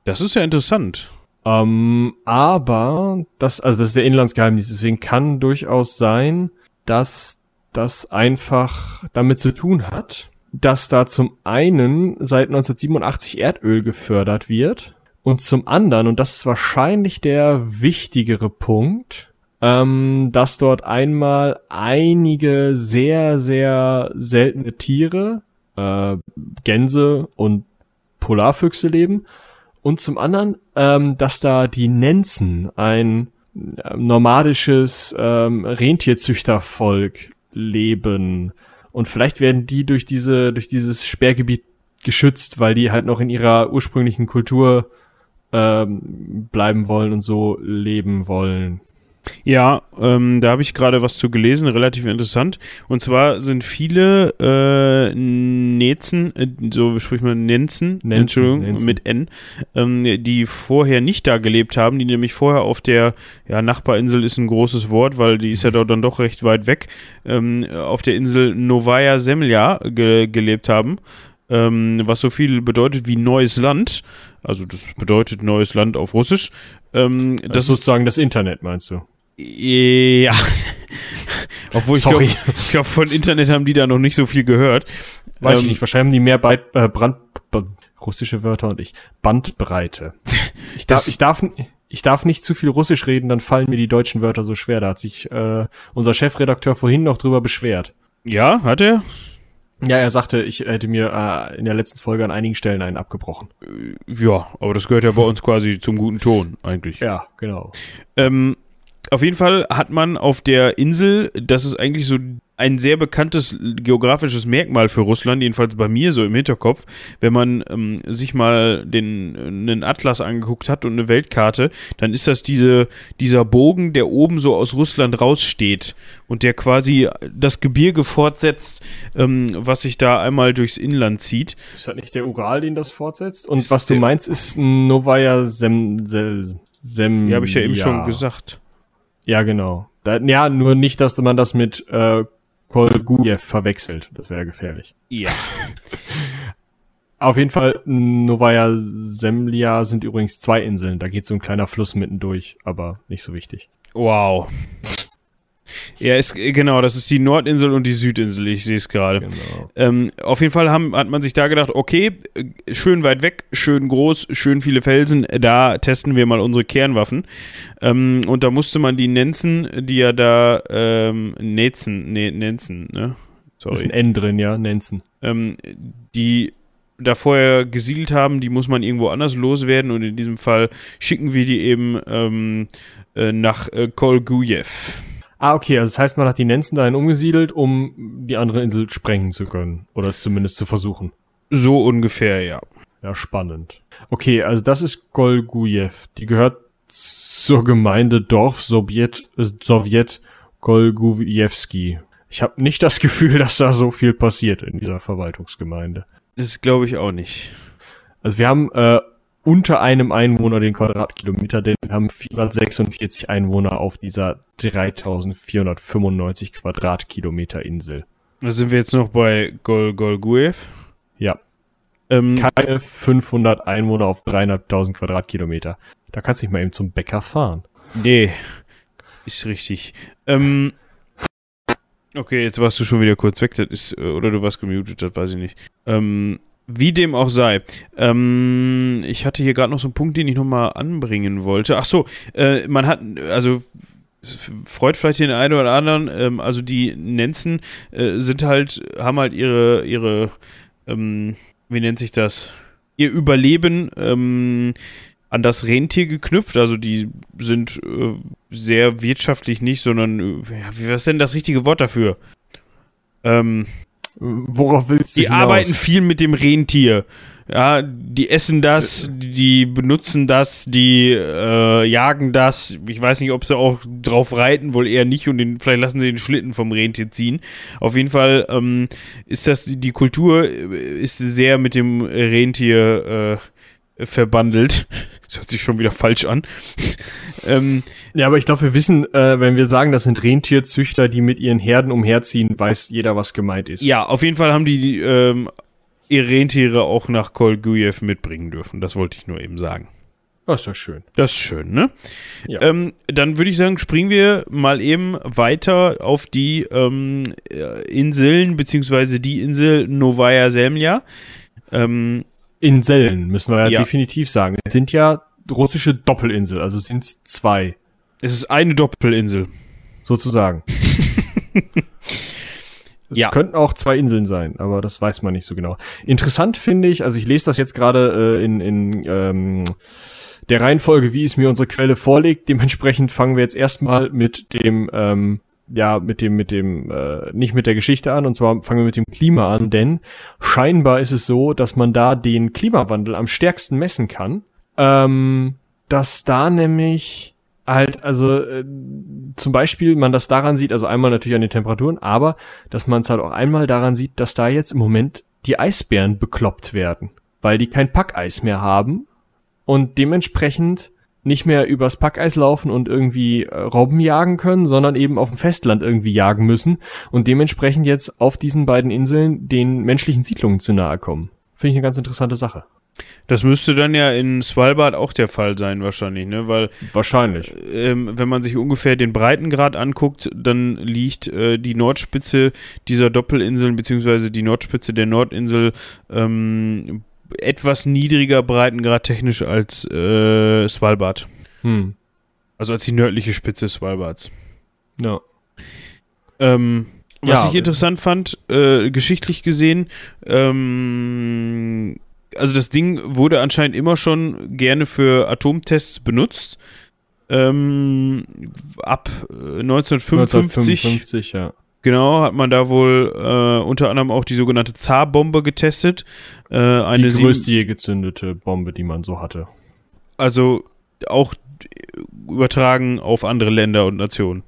Das ist ja interessant. Ähm, aber das, also das ist der Inlandsgeheimdienst, deswegen kann durchaus sein, dass das einfach damit zu tun hat, dass da zum einen seit 1987 Erdöl gefördert wird und zum anderen, und das ist wahrscheinlich der wichtigere Punkt, ähm, dass dort einmal einige sehr, sehr seltene Tiere, äh, Gänse und Polarfüchse leben und zum anderen, ähm, dass da die Nenzen, ein äh, nomadisches ähm, Rentierzüchtervolk leben. Und vielleicht werden die durch diese, durch dieses Sperrgebiet geschützt, weil die halt noch in ihrer ursprünglichen Kultur ähm, bleiben wollen und so leben wollen. Ja, ähm, da habe ich gerade was zu gelesen, relativ interessant. Und zwar sind viele äh, Nezen, äh, so spricht man Nenzen, Nenzen, Entschuldigung, Nenzen. mit N, ähm, die vorher nicht da gelebt haben, die nämlich vorher auf der ja, Nachbarinsel ist ein großes Wort, weil die ist ja dort dann doch recht weit weg, ähm, auf der Insel Novaya Zemlja ge gelebt haben. Ähm, was so viel bedeutet wie neues Land. Also das bedeutet neues Land auf Russisch. Ähm, Das das ist sozusagen das Internet, meinst du? ja. Obwohl ich glaube, ich glaub, von Internet haben die da noch nicht so viel gehört. Weiß ich Ähm, nicht, wahrscheinlich haben die mehr Beit, äh, Brand, b- russische Wörter und ich. Bandbreite. Ich darf, ich darf, ich darf nicht zu viel Russisch reden, dann fallen mir die deutschen Wörter so schwer. Da hat sich äh, unser Chefredakteur vorhin noch drüber beschwert. Ja, hat er? Ja, er sagte, ich hätte mir äh, in der letzten Folge an einigen Stellen einen abgebrochen. Ja, aber das gehört ja bei uns quasi zum guten Ton eigentlich. Ja, genau. Ähm, auf jeden Fall hat man auf der Insel, das ist eigentlich so ein sehr bekanntes geografisches Merkmal für Russland, jedenfalls bei mir so im Hinterkopf, wenn man ähm, sich mal den einen Atlas angeguckt hat und eine Weltkarte, dann ist das diese, dieser Bogen, der oben so aus Russland raussteht und der quasi das Gebirge fortsetzt, ähm, was sich da einmal durchs Inland zieht. Ist das nicht der Ural, den das fortsetzt? Und ist was du meinst, ist Novaya Sem, Sem, Ja, habe ich ja eben schon gesagt. Ja, genau. Da, ja, nur nicht, dass man das mit äh, Kolgujev verwechselt. Das wäre gefährlich. Ja. Auf jeden Fall, Novaya Semlja sind übrigens zwei Inseln. Da geht so ein kleiner Fluss mitten durch, aber nicht so wichtig. Wow. Ja, ist, genau, das ist die Nordinsel und die Südinsel, ich sehe es gerade. Genau. Ähm, auf jeden Fall haben, hat man sich da gedacht, okay, schön weit weg, schön groß, schön viele Felsen, da testen wir mal unsere Kernwaffen. Ähm, und da musste man die Nenzen, die ja da, ähm, Netzen, ne, Nenzen, ne? Sorry. Ist ein N drin, ja, Nenzen. Ähm, die da vorher gesiedelt haben, die muss man irgendwo anders loswerden und in diesem Fall schicken wir die eben ähm, äh, nach äh, Kolgujev. Ah, okay, also das heißt, man hat die Nenzen dahin umgesiedelt, um die andere Insel sprengen zu können. Oder es zumindest zu versuchen. So ungefähr, ja. Ja, spannend. Okay, also das ist Golgujew. Die gehört zur Gemeinde Dorf Sowjet, äh, Sowjet Golgujewski. Ich habe nicht das Gefühl, dass da so viel passiert in dieser Verwaltungsgemeinde. Das glaube ich auch nicht. Also wir haben äh, unter einem Einwohner den Quadratkilometer, denn wir haben 446 Einwohner auf dieser 3495 Quadratkilometer Insel. Da sind wir jetzt noch bei Gol Golguev. Ja. Ähm, Keine 500 Einwohner auf 300.000 Quadratkilometer. Da kannst du nicht mal eben zum Bäcker fahren. Nee, ist richtig. Ähm, okay, jetzt warst du schon wieder kurz weg. Das ist, äh, oder du warst gemutet, das weiß ich nicht. Ähm, wie dem auch sei. Ähm, ich hatte hier gerade noch so einen Punkt, den ich nochmal anbringen wollte. Ach so, äh, man hat, also freut vielleicht den einen oder anderen, ähm, also die Nenzen äh, sind halt, haben halt ihre, ihre, ähm, wie nennt sich das? Ihr Überleben ähm, an das Rentier geknüpft. Also die sind äh, sehr wirtschaftlich nicht, sondern, äh, was ist denn das richtige Wort dafür? Ähm, Worauf willst du Die hinaus? arbeiten viel mit dem Rentier. Ja, die essen das, die benutzen das, die äh, jagen das. Ich weiß nicht, ob sie auch drauf reiten, wohl eher nicht und den, vielleicht lassen sie den Schlitten vom Rentier ziehen. Auf jeden Fall ähm, ist das, die Kultur äh, ist sehr mit dem Rentier äh, verbandelt. Das hört sich schon wieder falsch an. ähm, ja, aber ich glaube, wir wissen, äh, wenn wir sagen, das sind Rentierzüchter, die mit ihren Herden umherziehen, weiß jeder, was gemeint ist. Ja, auf jeden Fall haben die ähm, ihre Rentiere auch nach Kolgujew mitbringen dürfen. Das wollte ich nur eben sagen. Das ist doch schön. Das ist schön, ne? Ja. Ähm, dann würde ich sagen, springen wir mal eben weiter auf die ähm, äh, Inseln, beziehungsweise die Insel Novaya Zemlja. Ähm, Inseln, müssen wir ja, ja. definitiv sagen. Es sind ja russische Doppelinsel, also sind es zwei. Es ist eine Doppelinsel. Sozusagen. Es ja. könnten auch zwei Inseln sein, aber das weiß man nicht so genau. Interessant finde ich, also ich lese das jetzt gerade äh, in, in ähm, der Reihenfolge, wie es mir unsere Quelle vorlegt. Dementsprechend fangen wir jetzt erstmal mit dem ähm, ja, mit dem, mit dem, äh, nicht mit der Geschichte an, und zwar fangen wir mit dem Klima an, denn scheinbar ist es so, dass man da den Klimawandel am stärksten messen kann. Ähm, dass da nämlich halt, also äh, zum Beispiel man das daran sieht, also einmal natürlich an den Temperaturen, aber dass man es halt auch einmal daran sieht, dass da jetzt im Moment die Eisbären bekloppt werden, weil die kein Packeis mehr haben und dementsprechend nicht mehr übers Packeis laufen und irgendwie äh, Robben jagen können, sondern eben auf dem Festland irgendwie jagen müssen und dementsprechend jetzt auf diesen beiden Inseln den menschlichen Siedlungen zu nahe kommen. Finde ich eine ganz interessante Sache. Das müsste dann ja in Svalbard auch der Fall sein, wahrscheinlich, ne? Weil wahrscheinlich. Ähm, wenn man sich ungefähr den Breitengrad anguckt, dann liegt äh, die Nordspitze dieser Doppelinseln beziehungsweise die Nordspitze der Nordinsel ähm, etwas niedriger Breitengrad technisch als äh, Svalbard. Hm. Also als die nördliche Spitze Svalbards. Ja. Ähm, was Ja. ich interessant fand, äh, geschichtlich gesehen, ähm, also das Ding wurde anscheinend immer schon gerne für Atomtests benutzt. Ähm, ab äh, 1955, 1955, ja. Genau, hat man da wohl äh, unter anderem auch die sogenannte Zar-Bombe getestet. Äh, eine Die größte je gezündete Bombe, die man so hatte. also auch übertragen auf andere Länder und Nationen.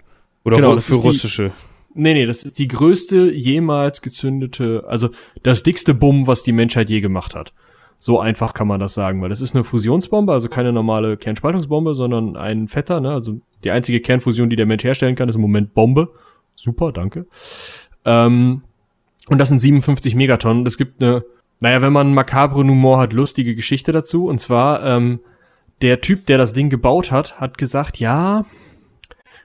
Oder Genau, für ist die- russische. Nee, nee, das ist die größte jemals gezündete, also das dickste Bumm, was die Menschheit je gemacht hat. So einfach kann man das sagen, weil das ist eine Fusionsbombe, also keine normale Kernspaltungsbombe, sondern ein Fetter, ne? Also die einzige Kernfusion, die der Mensch herstellen kann, ist im Moment Bombe. Super, danke. Ähm, und das sind 57 Megatonnen. Es gibt eine, naja, wenn man makabren Humor hat, lustige Geschichte dazu. Und zwar, ähm, der Typ, der das Ding gebaut hat, hat gesagt, ja,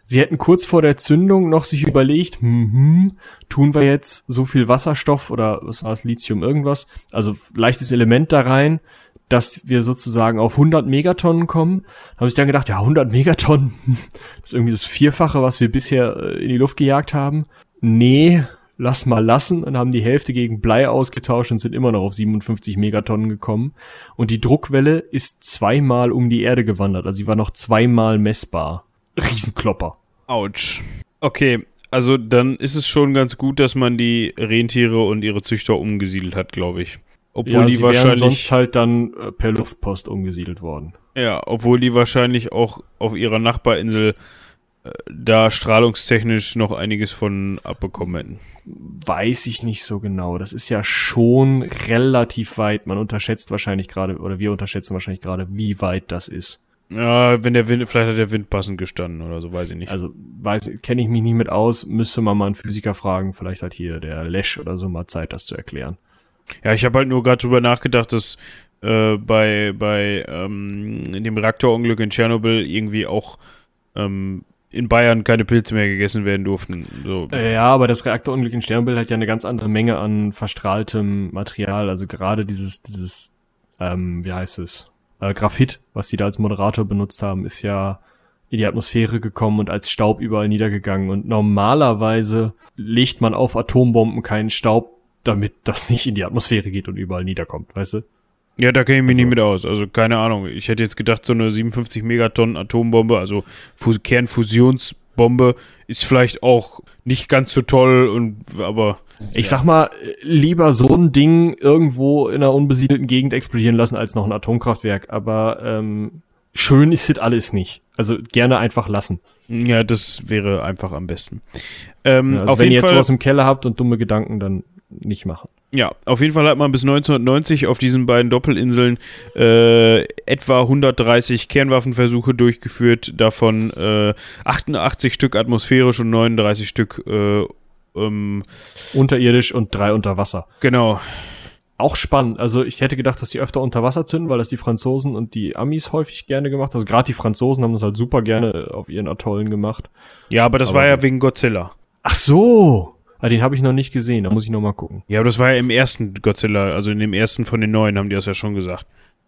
Sie hätten kurz vor der Zündung noch sich überlegt, hm, tun wir jetzt so viel Wasserstoff oder was war es, Lithium irgendwas, also leichtes Element da rein, dass wir sozusagen auf 100 Megatonnen kommen. Da habe ich dann gedacht, ja, 100 Megatonnen, das ist irgendwie das Vierfache, was wir bisher äh, in die Luft gejagt haben. Nee, lass mal lassen und haben die Hälfte gegen Blei ausgetauscht und sind immer noch auf 57 Megatonnen gekommen. Und die Druckwelle ist zweimal um die Erde gewandert, also sie war noch zweimal messbar. Riesenklopper. Autsch. Okay, also dann ist es schon ganz gut, dass man die Rentiere und ihre Züchter umgesiedelt hat, glaube ich. Obwohl ja, die wahrscheinlich, sonst halt dann äh, per Luftpost umgesiedelt worden. ja, obwohl die wahrscheinlich auch auf ihrer Nachbarinsel äh, da strahlungstechnisch noch einiges von abbekommen hätten. Weiß ich nicht so genau. Das ist ja schon relativ weit. Man unterschätzt wahrscheinlich gerade, oder wir unterschätzen wahrscheinlich gerade, wie weit das ist. Ja, wenn der Wind, vielleicht hat der Wind passend gestanden oder so, weiß ich nicht. Also weiß, kenne ich mich nicht mit aus, müsste man mal einen Physiker fragen. Vielleicht hat hier der Lesch oder so mal Zeit, das zu erklären. Ja, ich habe halt nur gerade drüber nachgedacht, dass äh, bei, bei ähm, dem Reaktorunglück in Tschernobyl irgendwie auch ähm, in Bayern keine Pilze mehr gegessen werden durften. So. Äh, Ja, aber das Reaktorunglück in Sternbild hat ja eine ganz andere Menge an verstrahltem Material. Also gerade dieses, dieses, ähm, wie heißt es, äh, Graphit, was die da als Moderator benutzt haben, ist ja in die Atmosphäre gekommen und als Staub überall niedergegangen. Und normalerweise legt man auf Atombomben keinen Staub, damit das nicht in die Atmosphäre geht und überall niederkommt, weißt du? Ja, da kenne ich mich Also- nicht mit aus. Also keine Ahnung. Ich hätte jetzt gedacht, so eine 57 Megatonnen Atombombe, also Fus Kernfusionsbombe, ist vielleicht auch nicht ganz so toll und aber Ich sag mal, lieber so ein Ding irgendwo in einer unbesiedelten Gegend explodieren lassen, als noch ein Atomkraftwerk. Aber ähm, schön ist das alles nicht. Also gerne einfach lassen. ja, das wäre einfach am besten. Ähm, Ja, also auf wenn jeden ihr jetzt Fall, was im Keller habt und dumme Gedanken, dann nicht machen. Ja, auf jeden Fall hat man bis 1990 auf diesen beiden Doppelinseln äh, etwa 130 Kernwaffenversuche durchgeführt, davon äh, 88 Stück atmosphärisch und 39 Stück äh, ähm, Unterirdisch und drei unter Wasser. genau. Auch spannend. Also ich hätte gedacht, dass die öfter unter Wasser zünden, weil das die Franzosen und die Amis häufig gerne gemacht haben. Also gerade die Franzosen haben das halt super gerne auf ihren Atollen gemacht. Ja, aber das Aber war ja wegen Godzilla. Ach so. Ah, den habe ich noch nicht gesehen. Da muss ich noch mal gucken. Ja, aber das war ja im ersten Godzilla, also in dem ersten von den neuen haben die das ja schon gesagt.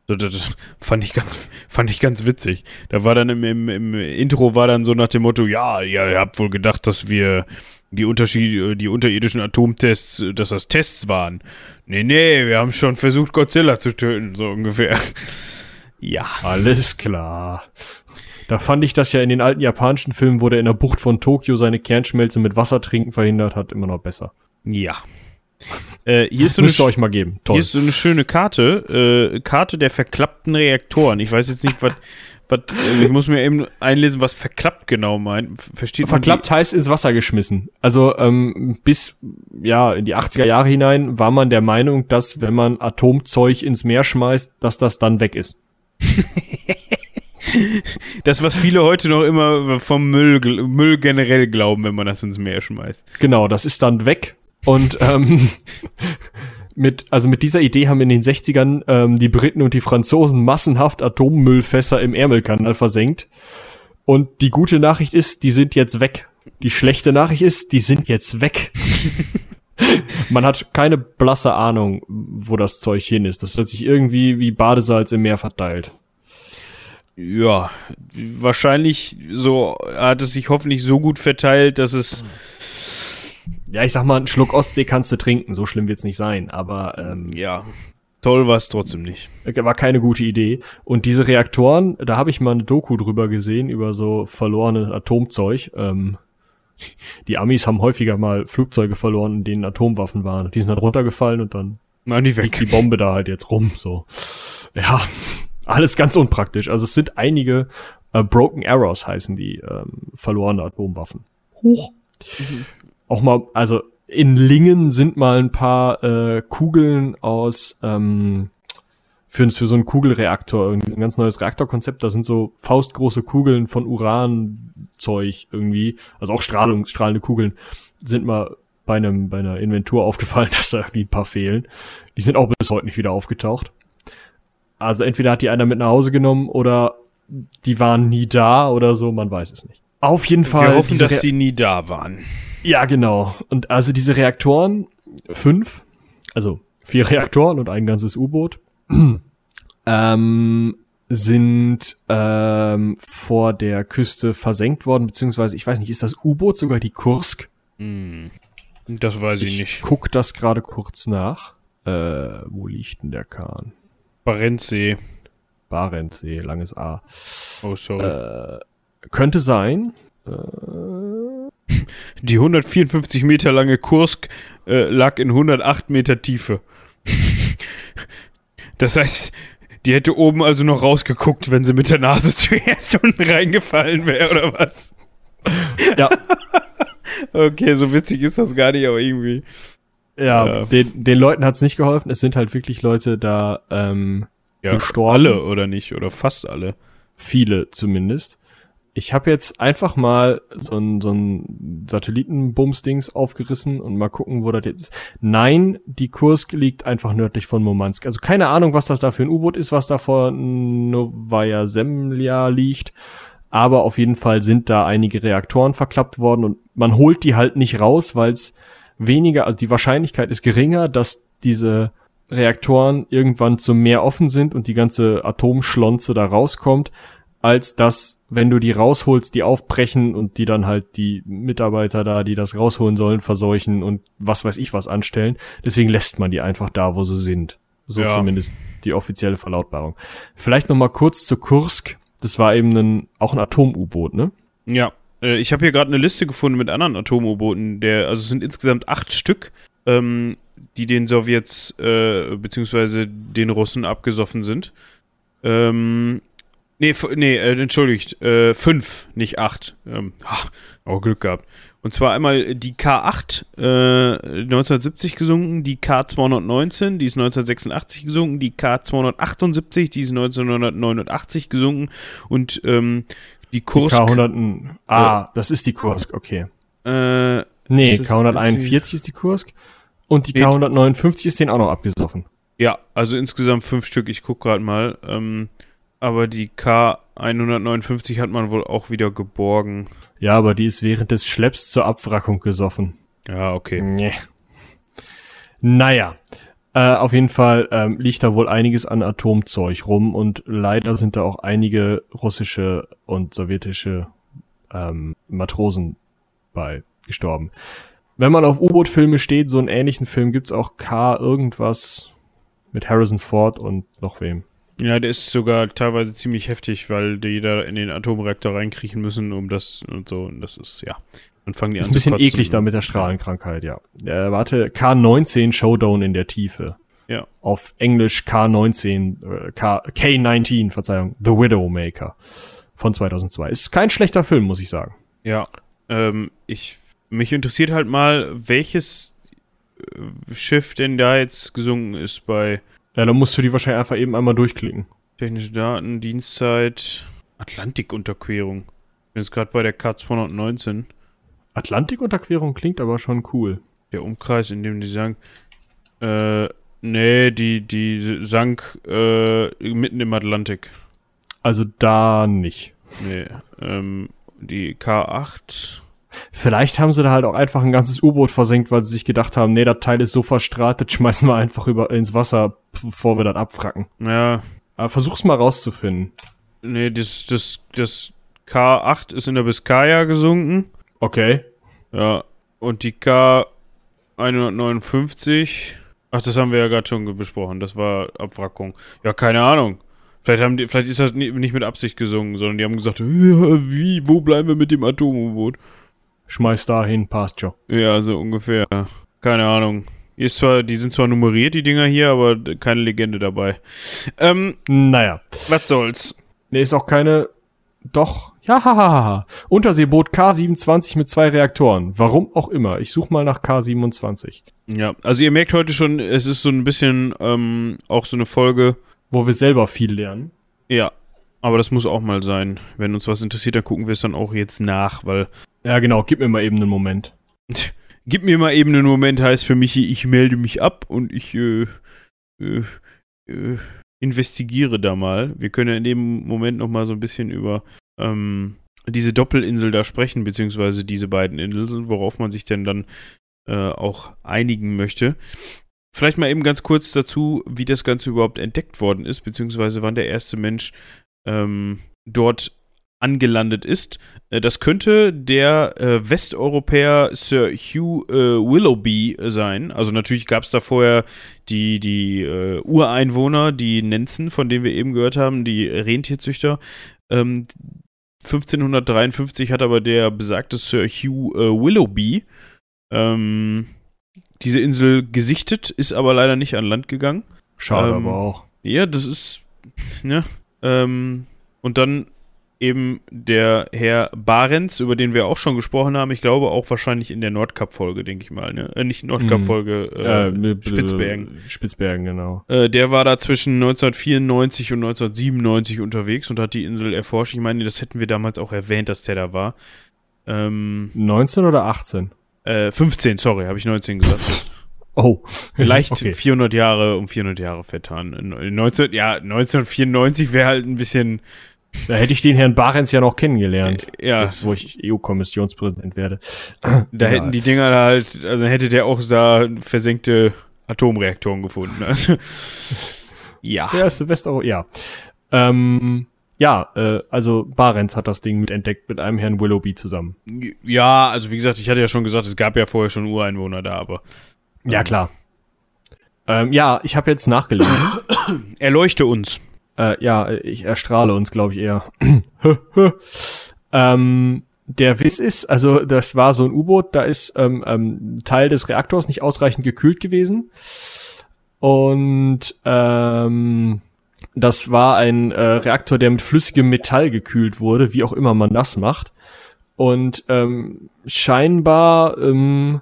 So, Das, das fand ich ganz, fand ich ganz witzig. Da war dann im, im, im Intro war dann so nach dem Motto, ja, ja, ihr habt wohl gedacht, dass wir die Unterschiede, die unterirdischen Atomtests, dass das Tests waren. Nee, nee, wir haben schon versucht, Godzilla zu töten, so ungefähr. Ja. Alles klar. Da fand ich das ja in den alten japanischen Filmen, wo der in der Bucht von Tokio seine Kernschmelze mit Wasser trinken verhindert hat, immer noch besser. Ja. Äh, hier ist so eine Müsst ihr euch mal geben. Toll. Hier ist so eine schöne Karte, äh, Karte der verklappten Reaktoren. Ich weiß jetzt nicht, was, äh, ich muss mir eben einlesen, was verklappt genau meint. Versteht man Verklappt heißt ins Wasser geschmissen. Also ähm, bis ja in die 80er Jahre hinein war man der Meinung, dass wenn man Atomzeug ins Meer schmeißt, dass das dann weg ist. Das, was viele heute noch immer vom Müll, Müll generell glauben, wenn man das ins Meer schmeißt. Genau, das ist dann weg. Und ähm, mit, also mit dieser Idee haben in den 60ern ähm, die Briten und die Franzosen massenhaft Atommüllfässer im Ärmelkanal versenkt. Und die gute Nachricht ist, die sind jetzt weg. Die schlechte Nachricht ist, die sind jetzt weg. Man hat keine blasse Ahnung, wo das Zeug hin ist. Das hat sich irgendwie wie Badesalz im Meer verteilt. Ja, wahrscheinlich so hat es sich hoffentlich so gut verteilt, dass es. Ja, ich sag mal, einen Schluck Ostsee kannst du trinken, so schlimm wird's nicht sein, aber ähm, Ja, toll war es trotzdem nicht. war keine gute Idee. Und diese Reaktoren, da habe ich mal eine Doku drüber gesehen, über so verlorene Atomzeug. Ähm, die Amis haben häufiger mal Flugzeuge verloren, in denen Atomwaffen waren. Die sind dann runtergefallen und dann Nein, die liegt die. Bombe da halt jetzt rum. So, ja, alles ganz unpraktisch. Also es sind einige äh, Broken Arrows heißen die ähm, verlorene Atomwaffen. Huch. Auch mal, also in Lingen sind mal ein paar äh, Kugeln aus ähm, für, für so einen Kugelreaktor, ein ganz neues Reaktorkonzept. Da sind so faustgroße Kugeln von Uranzeug irgendwie, also auch Strahlung, strahlende Kugeln, sind mal bei einem bei einer Inventur aufgefallen, dass da irgendwie ein paar fehlen. Die sind auch bis heute nicht wieder aufgetaucht. Also entweder hat die einer mit nach Hause genommen oder die waren nie da oder so, man weiß es nicht. Auf jeden Fall. Wir hoffen, dass Rea- sie nie da waren. ja, genau. Und also diese Reaktoren, fünf, also vier Reaktoren und ein ganzes U-Boot, ähm, sind ähm, vor der Küste versenkt worden, beziehungsweise, ich weiß nicht, ist das U-Boot sogar die Kursk? Hm. Das weiß ich, nicht. guck das gerade kurz nach. Äh, wo liegt denn der Kahn? Barentsee. Barentssee, langes A. Oh, sorry. Äh, könnte sein. Die 154 Meter lange Kursk äh, lag in 108 Meter Tiefe. Das heißt, die hätte oben also noch rausgeguckt, wenn sie mit der Nase zuerst unten reingefallen wäre, oder was? Ja, Okay, so witzig ist das gar nicht, aber irgendwie. Ja, Ja. Den, den Leuten hat's nicht geholfen. Es sind halt wirklich Leute da, ähm, Ja, Gestorben. alle, oder nicht? Oder fast alle. viele zumindest. Ich habe jetzt einfach mal so ein, so ein Satellitenbumsdings aufgerissen und mal gucken, wo das jetzt ist. Nein, die Kursk liegt einfach nördlich von Murmansk. Also keine Ahnung, was das da für ein U-Boot ist, was da vor Novaya Zemlja liegt. Aber auf jeden Fall sind da einige Reaktoren verklappt worden und man holt die halt nicht raus, weil es weniger, also die Wahrscheinlichkeit ist geringer, dass diese Reaktoren irgendwann zum Meer offen sind und die ganze Atomschlonze da rauskommt, als dass, wenn du die rausholst, die aufbrechen und die dann halt die Mitarbeiter da, die das rausholen sollen, verseuchen und was weiß ich was anstellen. Deswegen lässt man die einfach da, wo sie sind. So Ja. zumindest die offizielle Verlautbarung. Vielleicht noch mal kurz zu Kursk. Das war eben ein, auch ein Atom-U-Boot, ne? Ja, äh, ich habe hier gerade eine Liste gefunden mit anderen Atom-U-Booten. Also es sind insgesamt acht Stück, ähm, die den Sowjets äh, beziehungsweise den Russen abgesoffen sind. Ähm, nee, nee, äh, entschuldigt, äh, fünf, nicht acht. Ähm, ach, auch Glück gehabt. Und zwar einmal die K8, äh, 1970 gesunken, die K219, die ist 1986 gesunken, die K278, die ist 1989 gesunken und ähm, die Kursk. K100, ah, das ist die Kursk, okay. Äh, Nee, Ist das K141 ist die Kursk. Und die Nee. K159 ist den auch noch abgesoffen. ja, also insgesamt fünf Stück. Ich guck gerade mal. Ähm, aber die K159 hat man wohl auch wieder geborgen. Ja, aber die ist während des Schlepps zur Abwrackung gesoffen. Ja, okay. Nee. Naja. Äh, auf jeden Fall ähm, liegt da wohl einiges an Atomzeug rum und leider sind da auch einige russische und sowjetische ähm, Matrosen bei gestorben. Wenn man auf U-Boot-Filme steht, so einen ähnlichen Film gibt's auch K irgendwas mit Harrison Ford und noch wem. Ja, der ist sogar teilweise ziemlich heftig, weil die da in den Atomreaktor reinkriechen müssen, um das und so. Und das ist, ja. Dann fangen die Ist an ein bisschen kotzen. eklig da mit der Strahlenkrankheit, ja. Äh, warte, K19 Showdown in der Tiefe. Ja. Auf Englisch K19, äh, K, K19, Verzeihung, The Widowmaker von 2002. Ist kein schlechter Film, muss ich sagen. Ja. Ähm, ich, mich interessiert halt mal, welches äh, Schiff denn da jetzt gesunken ist bei Ja, da musst du die wahrscheinlich einfach eben einmal durchklicken. Technische Daten, Dienstzeit, Atlantikunterquerung. Ich bin jetzt gerade bei der K219. Atlantikunterquerung klingt aber schon cool. Der Umkreis, in dem die sank. Äh, nee, die, die sank äh, mitten im Atlantik. Also da nicht. Nee, ähm, die K8. Vielleicht haben sie da halt auch einfach ein ganzes U-Boot versenkt, weil sie sich gedacht haben, nee, das Teil ist so verstrahlt, das schmeißen wir einfach über ins Wasser, bevor wir das abfracken. Ja, Aber versuch's mal rauszufinden. Nee, das, das, das K8 ist in der Biskaya gesunken. Okay. Ja. Und die K159. Ach, das haben wir ja gerade schon besprochen. Das war Abwrackung. Ja, keine Ahnung. Vielleicht, haben die, vielleicht ist das nicht mit Absicht gesungen, sondern die haben gesagt, wie, wo bleiben wir mit dem Atom-U-Boot? Schmeiß dahin, passt schon. Ja, so ungefähr. Keine Ahnung. Ist zwar, die sind zwar nummeriert, die Dinger hier, aber keine Legende dabei. Ähm, naja. Was soll's? Nee, ist auch keine. Doch. Ja, hahaha. Unterseeboot K27 mit zwei Reaktoren. Warum auch immer. Ich suche mal nach K27. Ja, also ihr merkt heute schon, es ist so ein bisschen ähm, auch so eine Folge. Wo wir selber viel lernen. Ja, aber das muss auch mal sein. Wenn uns was interessiert, dann gucken wir es dann auch jetzt nach, weil. Ja, genau, gib mir mal eben einen Moment. gib mir mal eben einen Moment, heißt für mich, ich melde mich ab und ich äh, äh, äh, investigiere da mal. Wir können ja in dem Moment noch mal so ein bisschen über ähm, diese Doppelinsel da sprechen, beziehungsweise diese beiden Inseln, worauf man sich denn dann äh, auch einigen möchte. Vielleicht mal eben ganz kurz dazu, wie das Ganze überhaupt entdeckt worden ist, beziehungsweise wann der erste Mensch ähm, dort angelandet ist. Äh, das könnte der äh, Westeuropäer Sir Hugh äh, Willoughby sein. Also natürlich gab es da vorher die, die äh, Ureinwohner, die Nenzen, von denen wir eben gehört haben, die Rentierzüchter. Ähm, 1553 hat aber der besagte Sir Hugh äh, Willoughby ähm, diese Insel gesichtet, ist aber leider nicht an Land gegangen. Schade ähm, aber auch. Ja, das ist. Ne? Ähm, und dann eben der Herr Barents, über den wir auch schon gesprochen haben. Ich glaube auch wahrscheinlich in der Nordkap-Folge, denke ich mal. Ne? Äh, nicht Nordkap-Folge, mhm. äh, äh, Spitzbergen. Spitzbergen, genau. Äh, der war da zwischen 1994 und 1997 unterwegs und hat die Insel erforscht. Ich meine, das hätten wir damals auch erwähnt, dass der da war. Ähm, 19 oder 18? Äh, 15, sorry, habe ich 19 gesagt. Oh. Vielleicht okay. 400 Jahre um 400 Jahre vertan. 19, ja, 1994 wäre halt ein bisschen. Da hätte ich den Herrn Barens ja noch kennengelernt. Ja. Jetzt, wo ich EU-Kommissionspräsident werde. Da ja. hätten die Dinger da halt, also hätte der auch da versenkte Atomreaktoren gefunden. Also, ja. Der erste ja. Ähm, ja, äh, also Barents hat das Ding mit entdeckt mit einem Herrn Willoughby zusammen. Ja, also wie gesagt, ich hatte ja schon gesagt, es gab ja vorher schon Ureinwohner da, aber. Ähm, ja, klar. Ähm, ja, ich habe jetzt nachgelesen. Erleuchte uns. Äh, ja, ich erstrahle uns, glaube ich eher. ähm, der Witz ist, also das war so ein U-Boot, da ist ähm, ähm, Teil des Reaktors nicht ausreichend gekühlt gewesen. Und ähm, das war ein äh, Reaktor, der mit flüssigem Metall gekühlt wurde, wie auch immer man das macht. Und ähm, scheinbar ähm,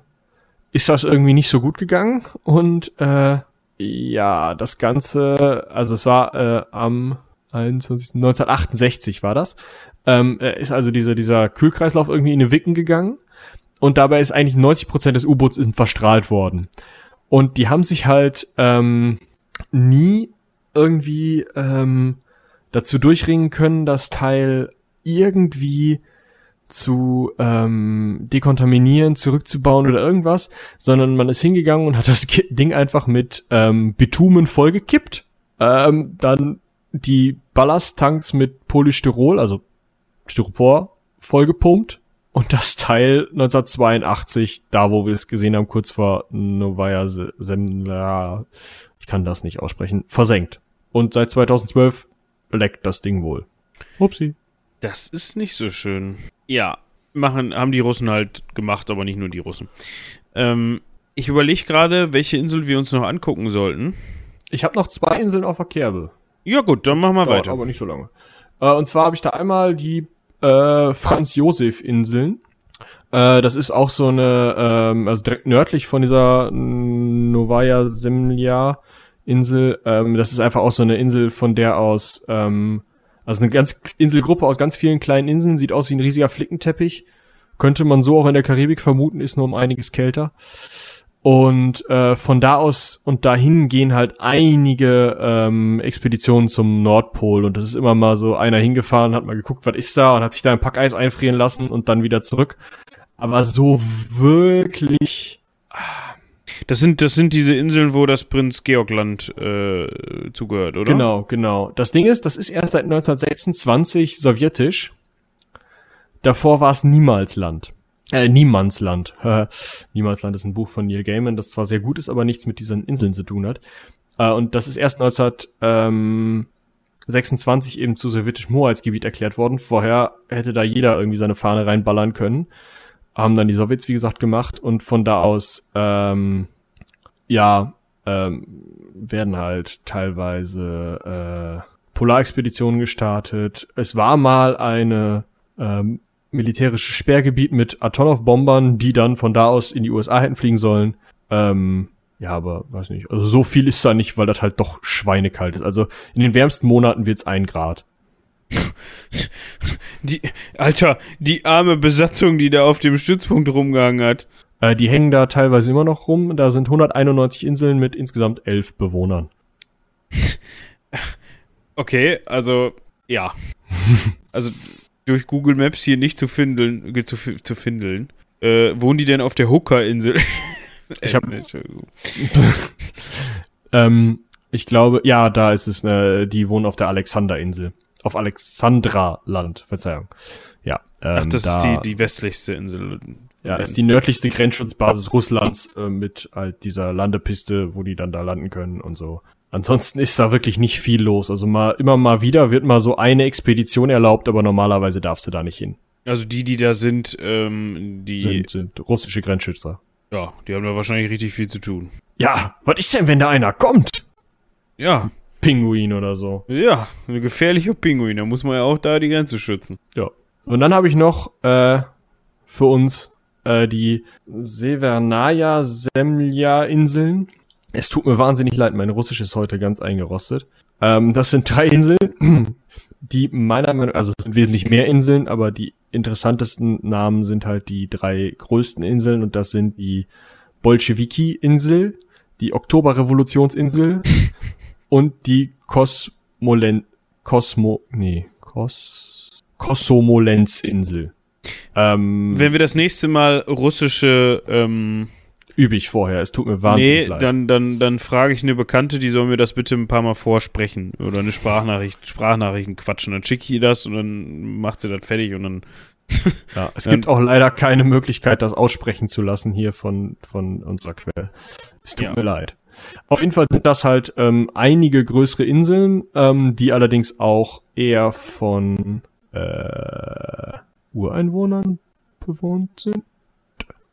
ist das irgendwie nicht so gut gegangen. Und äh, ja, das Ganze, also es war äh, am 21, 1968 war das. Ähm, äh, ist also dieser, dieser Kühlkreislauf irgendwie in den Wicken gegangen. Und dabei ist eigentlich 90 Prozent des U-Boots verstrahlt worden. Und die haben sich halt ähm, nie irgendwie ähm, dazu durchringen können, das Teil irgendwie zu ähm, dekontaminieren, zurückzubauen oder irgendwas, sondern man ist hingegangen und hat das Ding einfach mit ähm, Bitumen vollgekippt, ähm, dann die Ballasttanks mit Polystyrol, also Styropor, vollgepumpt und das Teil 1982, da wo wir es gesehen haben, kurz vor Novaya Zemlya, ich kann das nicht aussprechen, versenkt. Und seit 2012 leckt das Ding wohl. Upsi. Das ist nicht so schön. Ja, machen, haben die Russen halt gemacht, aber nicht nur die Russen. Ähm, ich überlege gerade, welche Insel wir uns noch angucken sollten. Ich habe noch zwei Inseln auf der Kerbe. Ja gut, dann machen wir Dauert weiter. Aber nicht so lange. Äh, und zwar habe ich da einmal die äh, Franz-Josef-Inseln. Äh, das ist auch so eine, ähm, also direkt nördlich von dieser Novaya Zemlya Insel. Ähm, das ist einfach auch so eine Insel, von der aus, ähm, also eine ganz Inselgruppe aus ganz vielen kleinen Inseln, sieht aus wie ein riesiger Flickenteppich. Könnte man so auch in der Karibik vermuten, ist nur um einiges kälter. Und äh, von da aus und dahin gehen halt einige ähm, Expeditionen zum Nordpol. Und das ist immer mal so einer hingefahren, hat mal geguckt, was ist da und hat sich da ein Pack Eis einfrieren lassen und dann wieder zurück. Aber so wirklich. Das sind, das sind diese Inseln, wo das Prinz Georg-Land äh, zugehört, oder? Genau, genau. Das Ding ist, das ist erst seit 1926 sowjetisch. Davor war es Niemalsland. Äh, Niemandsland. Niemandsland ist ein Buch von Neil Gaiman, das zwar sehr gut ist, aber nichts mit diesen Inseln zu tun hat. Äh, und das ist erst 1926 eben zu sowjetischem Hoheitsgebiet erklärt worden. Vorher hätte da jeder irgendwie seine Fahne reinballern können. Haben dann die Sowjets, wie gesagt, gemacht und von da aus, ähm, ja, ähm, werden halt teilweise äh, Polarexpeditionen gestartet. Es war mal eine ähm, militärische Sperrgebiet mit Atonov-Bombern, die dann von da aus in die USA hätten fliegen sollen. Ähm, ja, aber weiß nicht. Also so viel ist da nicht, weil das halt doch schweinekalt ist. Also in den wärmsten Monaten wird's ein Grad. Die, Alter, die arme Besatzung, die da auf dem Stützpunkt rumgehangen hat. Äh, die hängen da teilweise immer noch rum. Da sind 191 Inseln mit insgesamt elf Bewohnern. Okay, also, ja. also, durch Google Maps hier nicht zu finden, zu, zu finden. Äh, wohnen die denn auf der Hooker-Insel? ich habe ähm, ich glaube, ja, da ist es, äh, die wohnen auf der Alexander-Insel. Auf Alexandra-Land, Verzeihung. Ja. Ähm, Ach, das da, ist die, die westlichste Insel. Ja, das ist die nördlichste Grenzschutzbasis Russlands äh, mit halt dieser Landepiste, wo die dann da landen können und so. Ansonsten ist da wirklich nicht viel los. Also mal immer mal wieder wird mal so eine Expedition erlaubt, aber normalerweise darfst du da nicht hin. Also die, die da sind, ähm, die sind, sind russische Grenzschützer. Ja, die haben da wahrscheinlich richtig viel zu tun. Ja, was ist denn, wenn da einer kommt? Ja. Pinguin oder so. Ja, ein gefährlicher Pinguin. Da muss man ja auch da die Grenze schützen. Ja. Und dann habe ich noch äh, für uns äh, die Severnaya Semlja Inseln. Es tut mir wahnsinnig leid, mein Russisch ist heute ganz eingerostet. Ähm, das sind drei Inseln, die meiner Meinung nach, also es sind wesentlich mehr Inseln, aber die interessantesten Namen sind halt die drei größten Inseln und das sind die Bolschewiki-Insel, die Oktoberrevolutionsinsel und die Kosmolen, Kosmo, nee, Kos, Kosomolenz-Insel. Ähm, Wenn wir das nächste Mal russische ähm, übe ich vorher. Es tut mir wahnsinnig nee, leid. Dann, dann, dann frage ich eine Bekannte, die soll mir das bitte ein paar Mal vorsprechen. Oder eine Sprachnachricht, Sprachnachrichten quatschen. Dann schicke ich ihr das und dann macht sie das fertig und dann. ja, es gibt auch leider keine Möglichkeit, das aussprechen zu lassen hier von, von unserer Quelle. Es tut ja. mir leid. Auf jeden Fall sind das halt ähm, einige größere Inseln, ähm, die allerdings auch eher von äh, Ureinwohnern bewohnt sind.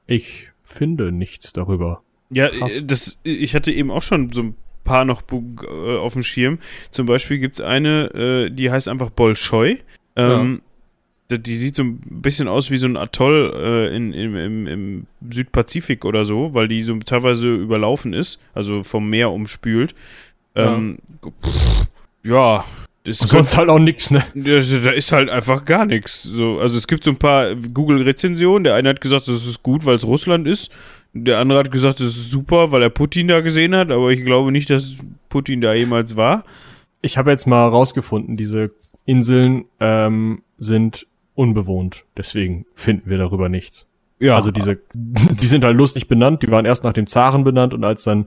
Ich finde nichts darüber. Ja, Krass. Äh, das, ich hatte eben auch schon so ein paar noch äh, auf dem Schirm. Zum Beispiel gibt es eine, äh, die heißt einfach Bolschoi. Ähm, ja. Die sieht so ein bisschen aus wie so ein Atoll äh, in, in, im, im, Südpazifik oder so, weil die so teilweise überlaufen ist, also vom Meer umspült. Ähm, ja. Pff, ja, das sonst halt auch nix, ne? Da ist halt einfach gar nichts. So, also es gibt so ein paar Google-Rezensionen. Der eine hat gesagt, das ist gut, weil es Russland ist. Der andere hat gesagt, das ist super, weil er Putin da gesehen hat. Aber ich glaube nicht, dass Putin da jemals war. Ich habe jetzt mal rausgefunden, diese Inseln ähm, sind unbewohnt. Deswegen finden wir darüber nichts. Ja. Also diese, die sind halt lustig benannt. Die waren erst nach dem Zaren benannt und als dann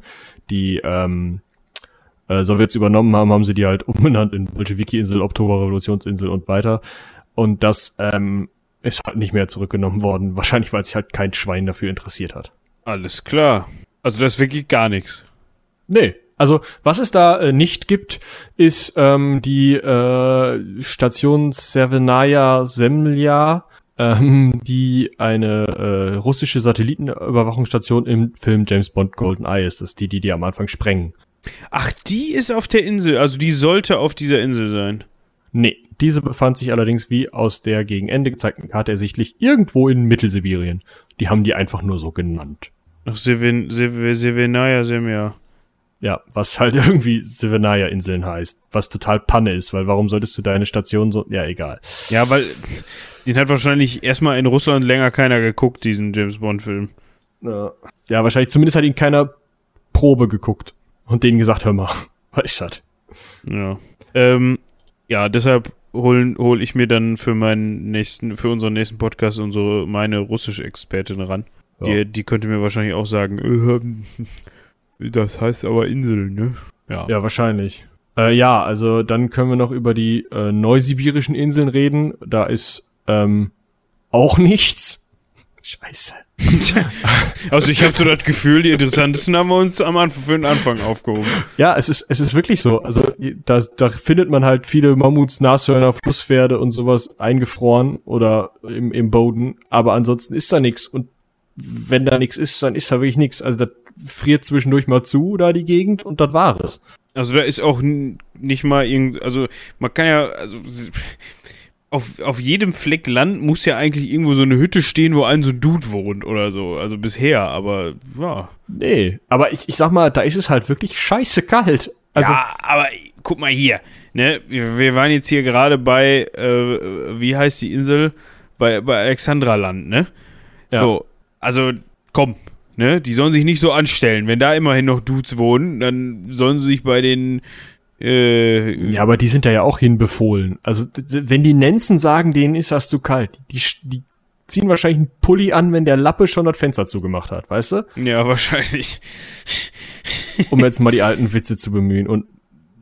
die ähm, äh, Sowjets übernommen haben, haben sie die halt umbenannt in Bolschewiki-Insel, Oktoberrevolutionsinsel und weiter. Und das ähm, ist halt nicht mehr zurückgenommen worden. Wahrscheinlich, weil sich halt kein Schwein dafür interessiert hat. Alles klar. Also das ist wirklich gar nichts. Nee. Also was es da äh, nicht gibt, ist ähm, die äh, Station Sevenaya Semlja, ähm, die eine äh, russische Satellitenüberwachungsstation im Film James Bond Golden Eye ist. Das ist die, die die am Anfang sprengen. Ach, die ist auf der Insel, also die sollte auf dieser Insel sein. Nee, diese befand sich allerdings wie aus der gegen Ende gezeigten Karte ersichtlich irgendwo in Mittelsibirien. Die haben die einfach nur so genannt. Ach, Seven, Seven, Sevenaya Semja. Ja, was halt irgendwie Sevenaya-Inseln heißt. Was total Panne ist, weil warum solltest du deine Station so. Ja, egal. Ja, weil den hat wahrscheinlich erstmal in Russland länger keiner geguckt, diesen James Bond-Film. Ja, wahrscheinlich zumindest hat ihn keiner Probe geguckt und denen gesagt, hör mal, was ist das? Ja. Ähm, ja, deshalb hole hol ich mir dann für meinen nächsten, für unseren nächsten Podcast unsere, meine russische Expertin ran. Ja. Die, die könnte mir wahrscheinlich auch sagen, äh, das heißt aber Insel, ne? Ja. Ja, wahrscheinlich. Äh, ja, also dann können wir noch über die äh, neusibirischen Inseln reden. Da ist ähm, auch nichts. Scheiße. Also ich habe so das Gefühl, die interessantesten haben wir uns am Anfang für den Anfang aufgehoben. Ja, es ist, es ist wirklich so. Also da, da findet man halt viele Mammuts, Nashörner, Flusspferde und sowas eingefroren oder im, im Boden. Aber ansonsten ist da nichts. Und wenn da nichts ist, dann ist da wirklich nichts. Also das friert zwischendurch mal zu, da die Gegend, und das war es. Also da ist auch nicht mal irgend, also man kann ja, also auf, auf jedem Fleck Land muss ja eigentlich irgendwo so eine Hütte stehen, wo ein so ein Dude wohnt oder so. Also bisher, aber ja. Nee, aber ich, ich sag mal, da ist es halt wirklich scheiße kalt. Also, ja, aber guck mal hier, ne? Wir, wir waren jetzt hier gerade bei, äh, wie heißt die Insel? Bei, bei Alexandraland, ne? Ja. So, also komm, ne? Die sollen sich nicht so anstellen. Wenn da immerhin noch Dudes wohnen, dann sollen sie sich bei den äh, Ja, aber die sind da ja auch hinbefohlen. Also, wenn die Nenzen sagen, denen ist das zu kalt, die, die ziehen wahrscheinlich einen Pulli an, wenn der Lappe schon das Fenster zugemacht hat, weißt du? Ja, wahrscheinlich. Um jetzt mal die alten Witze zu bemühen. Und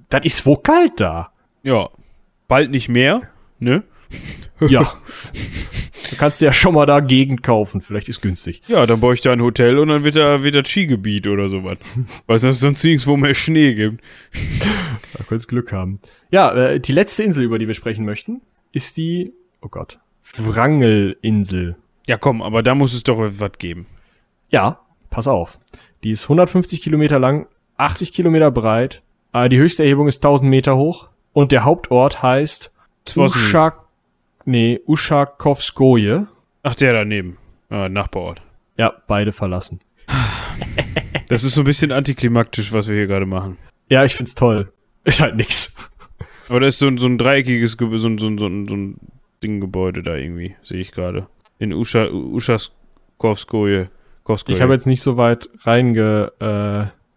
das ist wo kalt da. Ja. Bald nicht mehr, ne? Ja. Du kannst dir ja schon mal da Gegend kaufen. Vielleicht ist günstig. Ja, dann baue ich da ein Hotel und dann wird da, wird da Skigebiet oder sowas. Weil es sonst nirgendwo mehr Schnee gibt. Da könntest Glück haben. Ja, äh, die letzte Insel, über die wir sprechen möchten, ist die, oh Gott, Wrangelinsel. Ja, komm, aber da muss es doch was geben. Ja, pass auf. Die ist 150 Kilometer lang, 80 Kilometer breit. Äh, die höchste Erhebung ist 1000 Meter hoch. Und der Hauptort heißt. Uschak, nee, Uschakowskoje. Ach, der daneben. Ah, Nachbarort. Ja, beide verlassen. Das ist so ein bisschen antiklimaktisch, was wir hier gerade machen. Ja, ich find's toll. Ist halt nix. Aber da ist so ein, so ein dreieckiges, Ge- so ein, so ein, so ein, so ein Dinggebäude da irgendwie, sehe ich gerade. In Uscha, Uschaskowskoje. Ich habe jetzt nicht so weit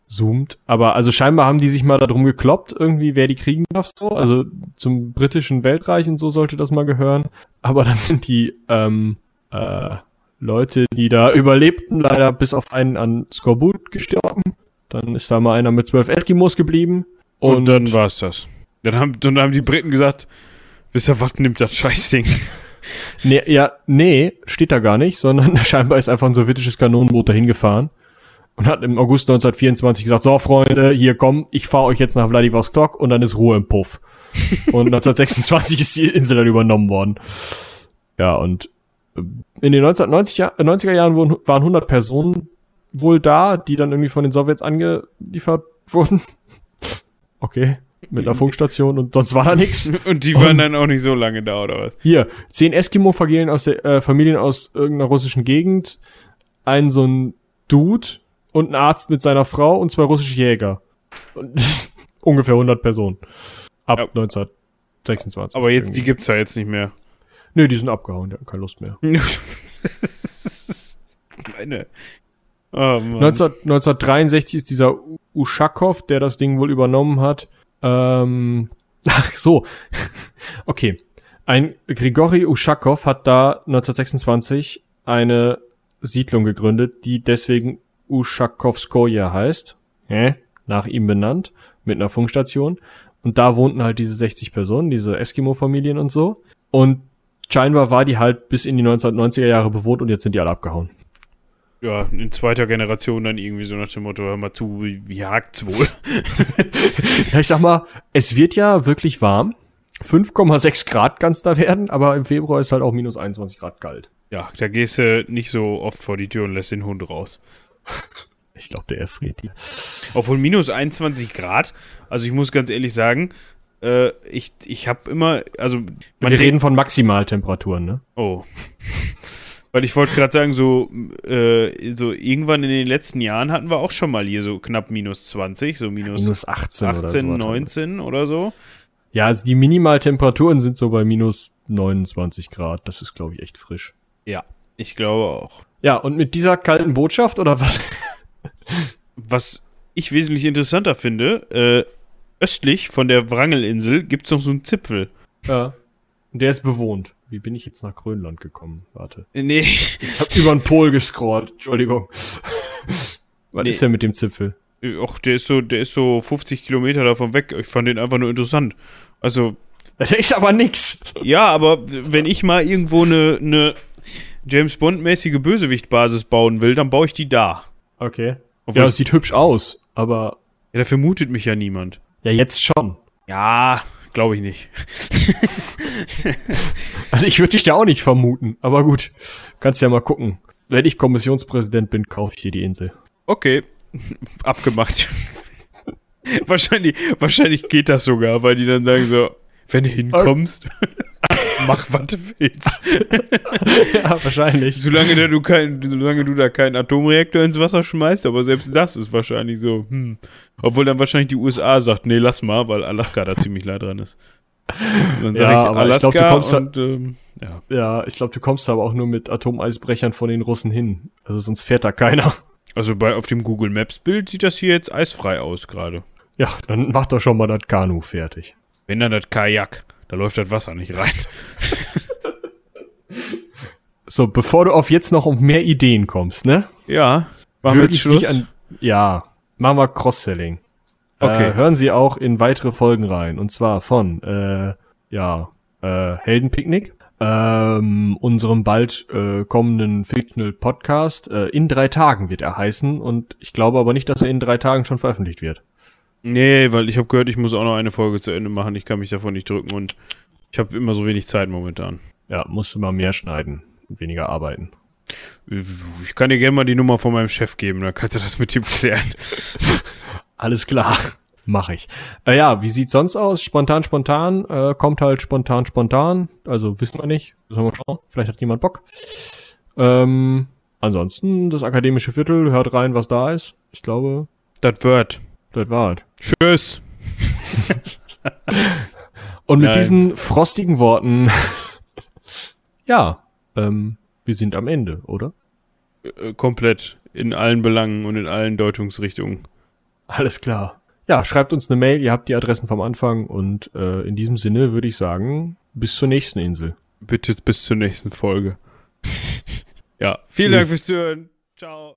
reingezoomt, aber also scheinbar haben die sich mal darum gekloppt, irgendwie, wer die kriegen darf so. Also zum britischen Weltreich und so sollte das mal gehören. Aber dann sind die ähm, äh, Leute, die da überlebten, leider bis auf einen an Skorbut gestorben. Dann ist da mal einer mit zwölf Eskimos geblieben. Und, dann war's das. Dann haben, dann haben die Briten gesagt, wisst ihr was, nimmt das Scheißding. Nee, ja, nee, steht da gar nicht, sondern scheinbar ist einfach ein sowjetisches Kanonenboot dahin gefahren und hat im August 1924 gesagt, so Freunde, hier komm, ich fahre euch jetzt nach Vladivostok und dann ist Ruhe im Puff. Und 1926 ist die Insel dann übernommen worden. Ja, und äh, in den 1990 Jahr, äh, 90er Jahren waren 100 Personen wohl da, die dann irgendwie von den Sowjets angeliefert wurden. Okay, mit einer Funkstation und sonst war da nichts. Und die waren dann auch nicht so lange da, oder was? Hier, zehn Eskimo-Familien aus der, äh, Familien aus irgendeiner russischen Gegend, ein so ein Dude und ein Arzt mit seiner Frau und zwei russische Jäger. Und ungefähr 100 Personen. Ab Ja. 1926. Aber jetzt, die irgendwie. gibt's ja jetzt nicht mehr. Nö, die sind abgehauen, die hatten keine Lust mehr. Meine. Oh, Mann. 19, 1963 ist dieser U- Uschakow, der das Ding wohl übernommen hat. Ähm, ach so. okay. Ein Grigori Uschakow hat da 1926 eine Siedlung gegründet, die deswegen Uschakowskoje heißt. Hä? Nach ihm benannt. Mit einer Funkstation. Und da wohnten halt diese 60 Personen, diese Eskimo-Familien und so. Und scheinbar war die halt bis in die 1990er Jahre bewohnt und jetzt sind die alle abgehauen. ja, in zweiter Generation dann irgendwie so nach dem Motto, hör mal zu, wie, jagt's wohl? Ja, ich sag mal, es wird ja wirklich warm. 5,6 Grad kann's da werden, aber im Februar ist halt auch minus 21 Grad kalt. ja, da gehst du nicht so oft vor die Tür und lässt den Hund raus. Ich glaube, der erfriert die. Obwohl minus 21 Grad, also ich muss ganz ehrlich sagen, äh, ich, ich habe immer, also man Wir reden von Maximaltemperaturen, ne? Oh. Weil ich wollte gerade sagen, so, äh, so irgendwann in den letzten Jahren hatten wir auch schon mal hier so knapp minus 20, so minus, Minus 18, oder 18, so. 19 oder so. Ja, also die Minimaltemperaturen sind so bei minus 29 Grad. Das ist, glaube ich, echt frisch. Ja, ich glaube auch. Ja, und mit dieser kalten Botschaft oder was? Was ich wesentlich interessanter finde, äh, östlich von der Wrangelinsel gibt es noch so einen Zipfel. Ja. Und der ist bewohnt. Wie bin ich jetzt nach Grönland gekommen? Warte. Nee, Ich hab über den Pol gescrollt. Entschuldigung. Was Nee. ist denn mit dem Zipfel? ach, der ist so, der ist so 50 Kilometer davon weg. Ich fand den einfach nur interessant. Also, Das ist aber nix. ja, aber wenn ich mal irgendwo eine, eine James Bond-mäßige Bösewicht-Basis bauen will, dann baue ich die da. Okay. Obwohl, Ja, es sieht hübsch aus, aber ja, da vermutet mich ja niemand. ja, jetzt schon. Ja, glaube ich nicht. Also ich würde dich da auch nicht vermuten, aber gut. Kannst ja mal gucken. Wenn ich Kommissionspräsident bin, kaufe ich dir die Insel. Okay, abgemacht. wahrscheinlich, wahrscheinlich geht das sogar, weil die dann sagen so, wenn du hinkommst, mach was du willst. ja, wahrscheinlich. Solange, da du kein, solange du da keinen Atomreaktor ins Wasser schmeißt, aber selbst das ist wahrscheinlich so, hm. Obwohl dann wahrscheinlich die USA sagt, nee, lass mal, weil Alaska da ziemlich nah dran ist. Und dann sage Ja, ich aber ich Alaska glaub, du kommst da- und, ähm, ja. Ja, ich glaube, du kommst aber auch nur mit Atomeisbrechern von den Russen hin. Also sonst fährt da keiner. Also bei, auf dem Google Maps Bild sieht das hier jetzt eisfrei aus gerade. Ja, dann mach doch schon mal das Kanu fertig. Wenn dann das Kajak, da läuft das Wasser nicht rein. So, bevor du auf jetzt noch um mehr Ideen kommst, ne? Ja, machen wir Schluss. An, ja, machen wir Cross-Selling. Okay. Äh, hören Sie auch in weitere Folgen rein. Und zwar von, äh, ja, äh, Heldenpicknick, ähm, unserem bald äh, kommenden Fictional Podcast. Äh, in drei Tagen wird er heißen. Und ich glaube aber nicht, dass er in drei Tagen schon veröffentlicht wird. Nee, weil ich habe gehört, ich muss auch noch eine Folge zu Ende machen. Ich kann mich davon nicht drücken und ich habe immer so wenig Zeit momentan. Ja, musst du mal mehr schneiden und weniger arbeiten. Ich kann dir gerne mal die Nummer von meinem Chef geben, dann kannst du das mit ihm klären. Alles klar. Mach ich. Äh, ja, wie sieht's sonst aus? Spontan, spontan. Äh, kommt halt spontan, spontan. Also wissen wir nicht. Müssen wir schauen. Vielleicht hat jemand Bock. Ähm, ansonsten, das akademische Viertel, hört rein, was da ist. Ich glaube, Das wird. das war's. Tschüss. Und mit Nein. diesen frostigen Worten, ja, ähm, wir sind am Ende, oder? Äh, komplett. In allen Belangen und in allen Deutungsrichtungen. Alles klar. Ja, schreibt uns eine Mail, ihr habt die Adressen vom Anfang und äh, in diesem Sinne würde ich sagen, bis zur nächsten Insel. Bitte bis zur nächsten Folge. ja, vielen Dank Tschüss. fürs Zuhören. Ciao.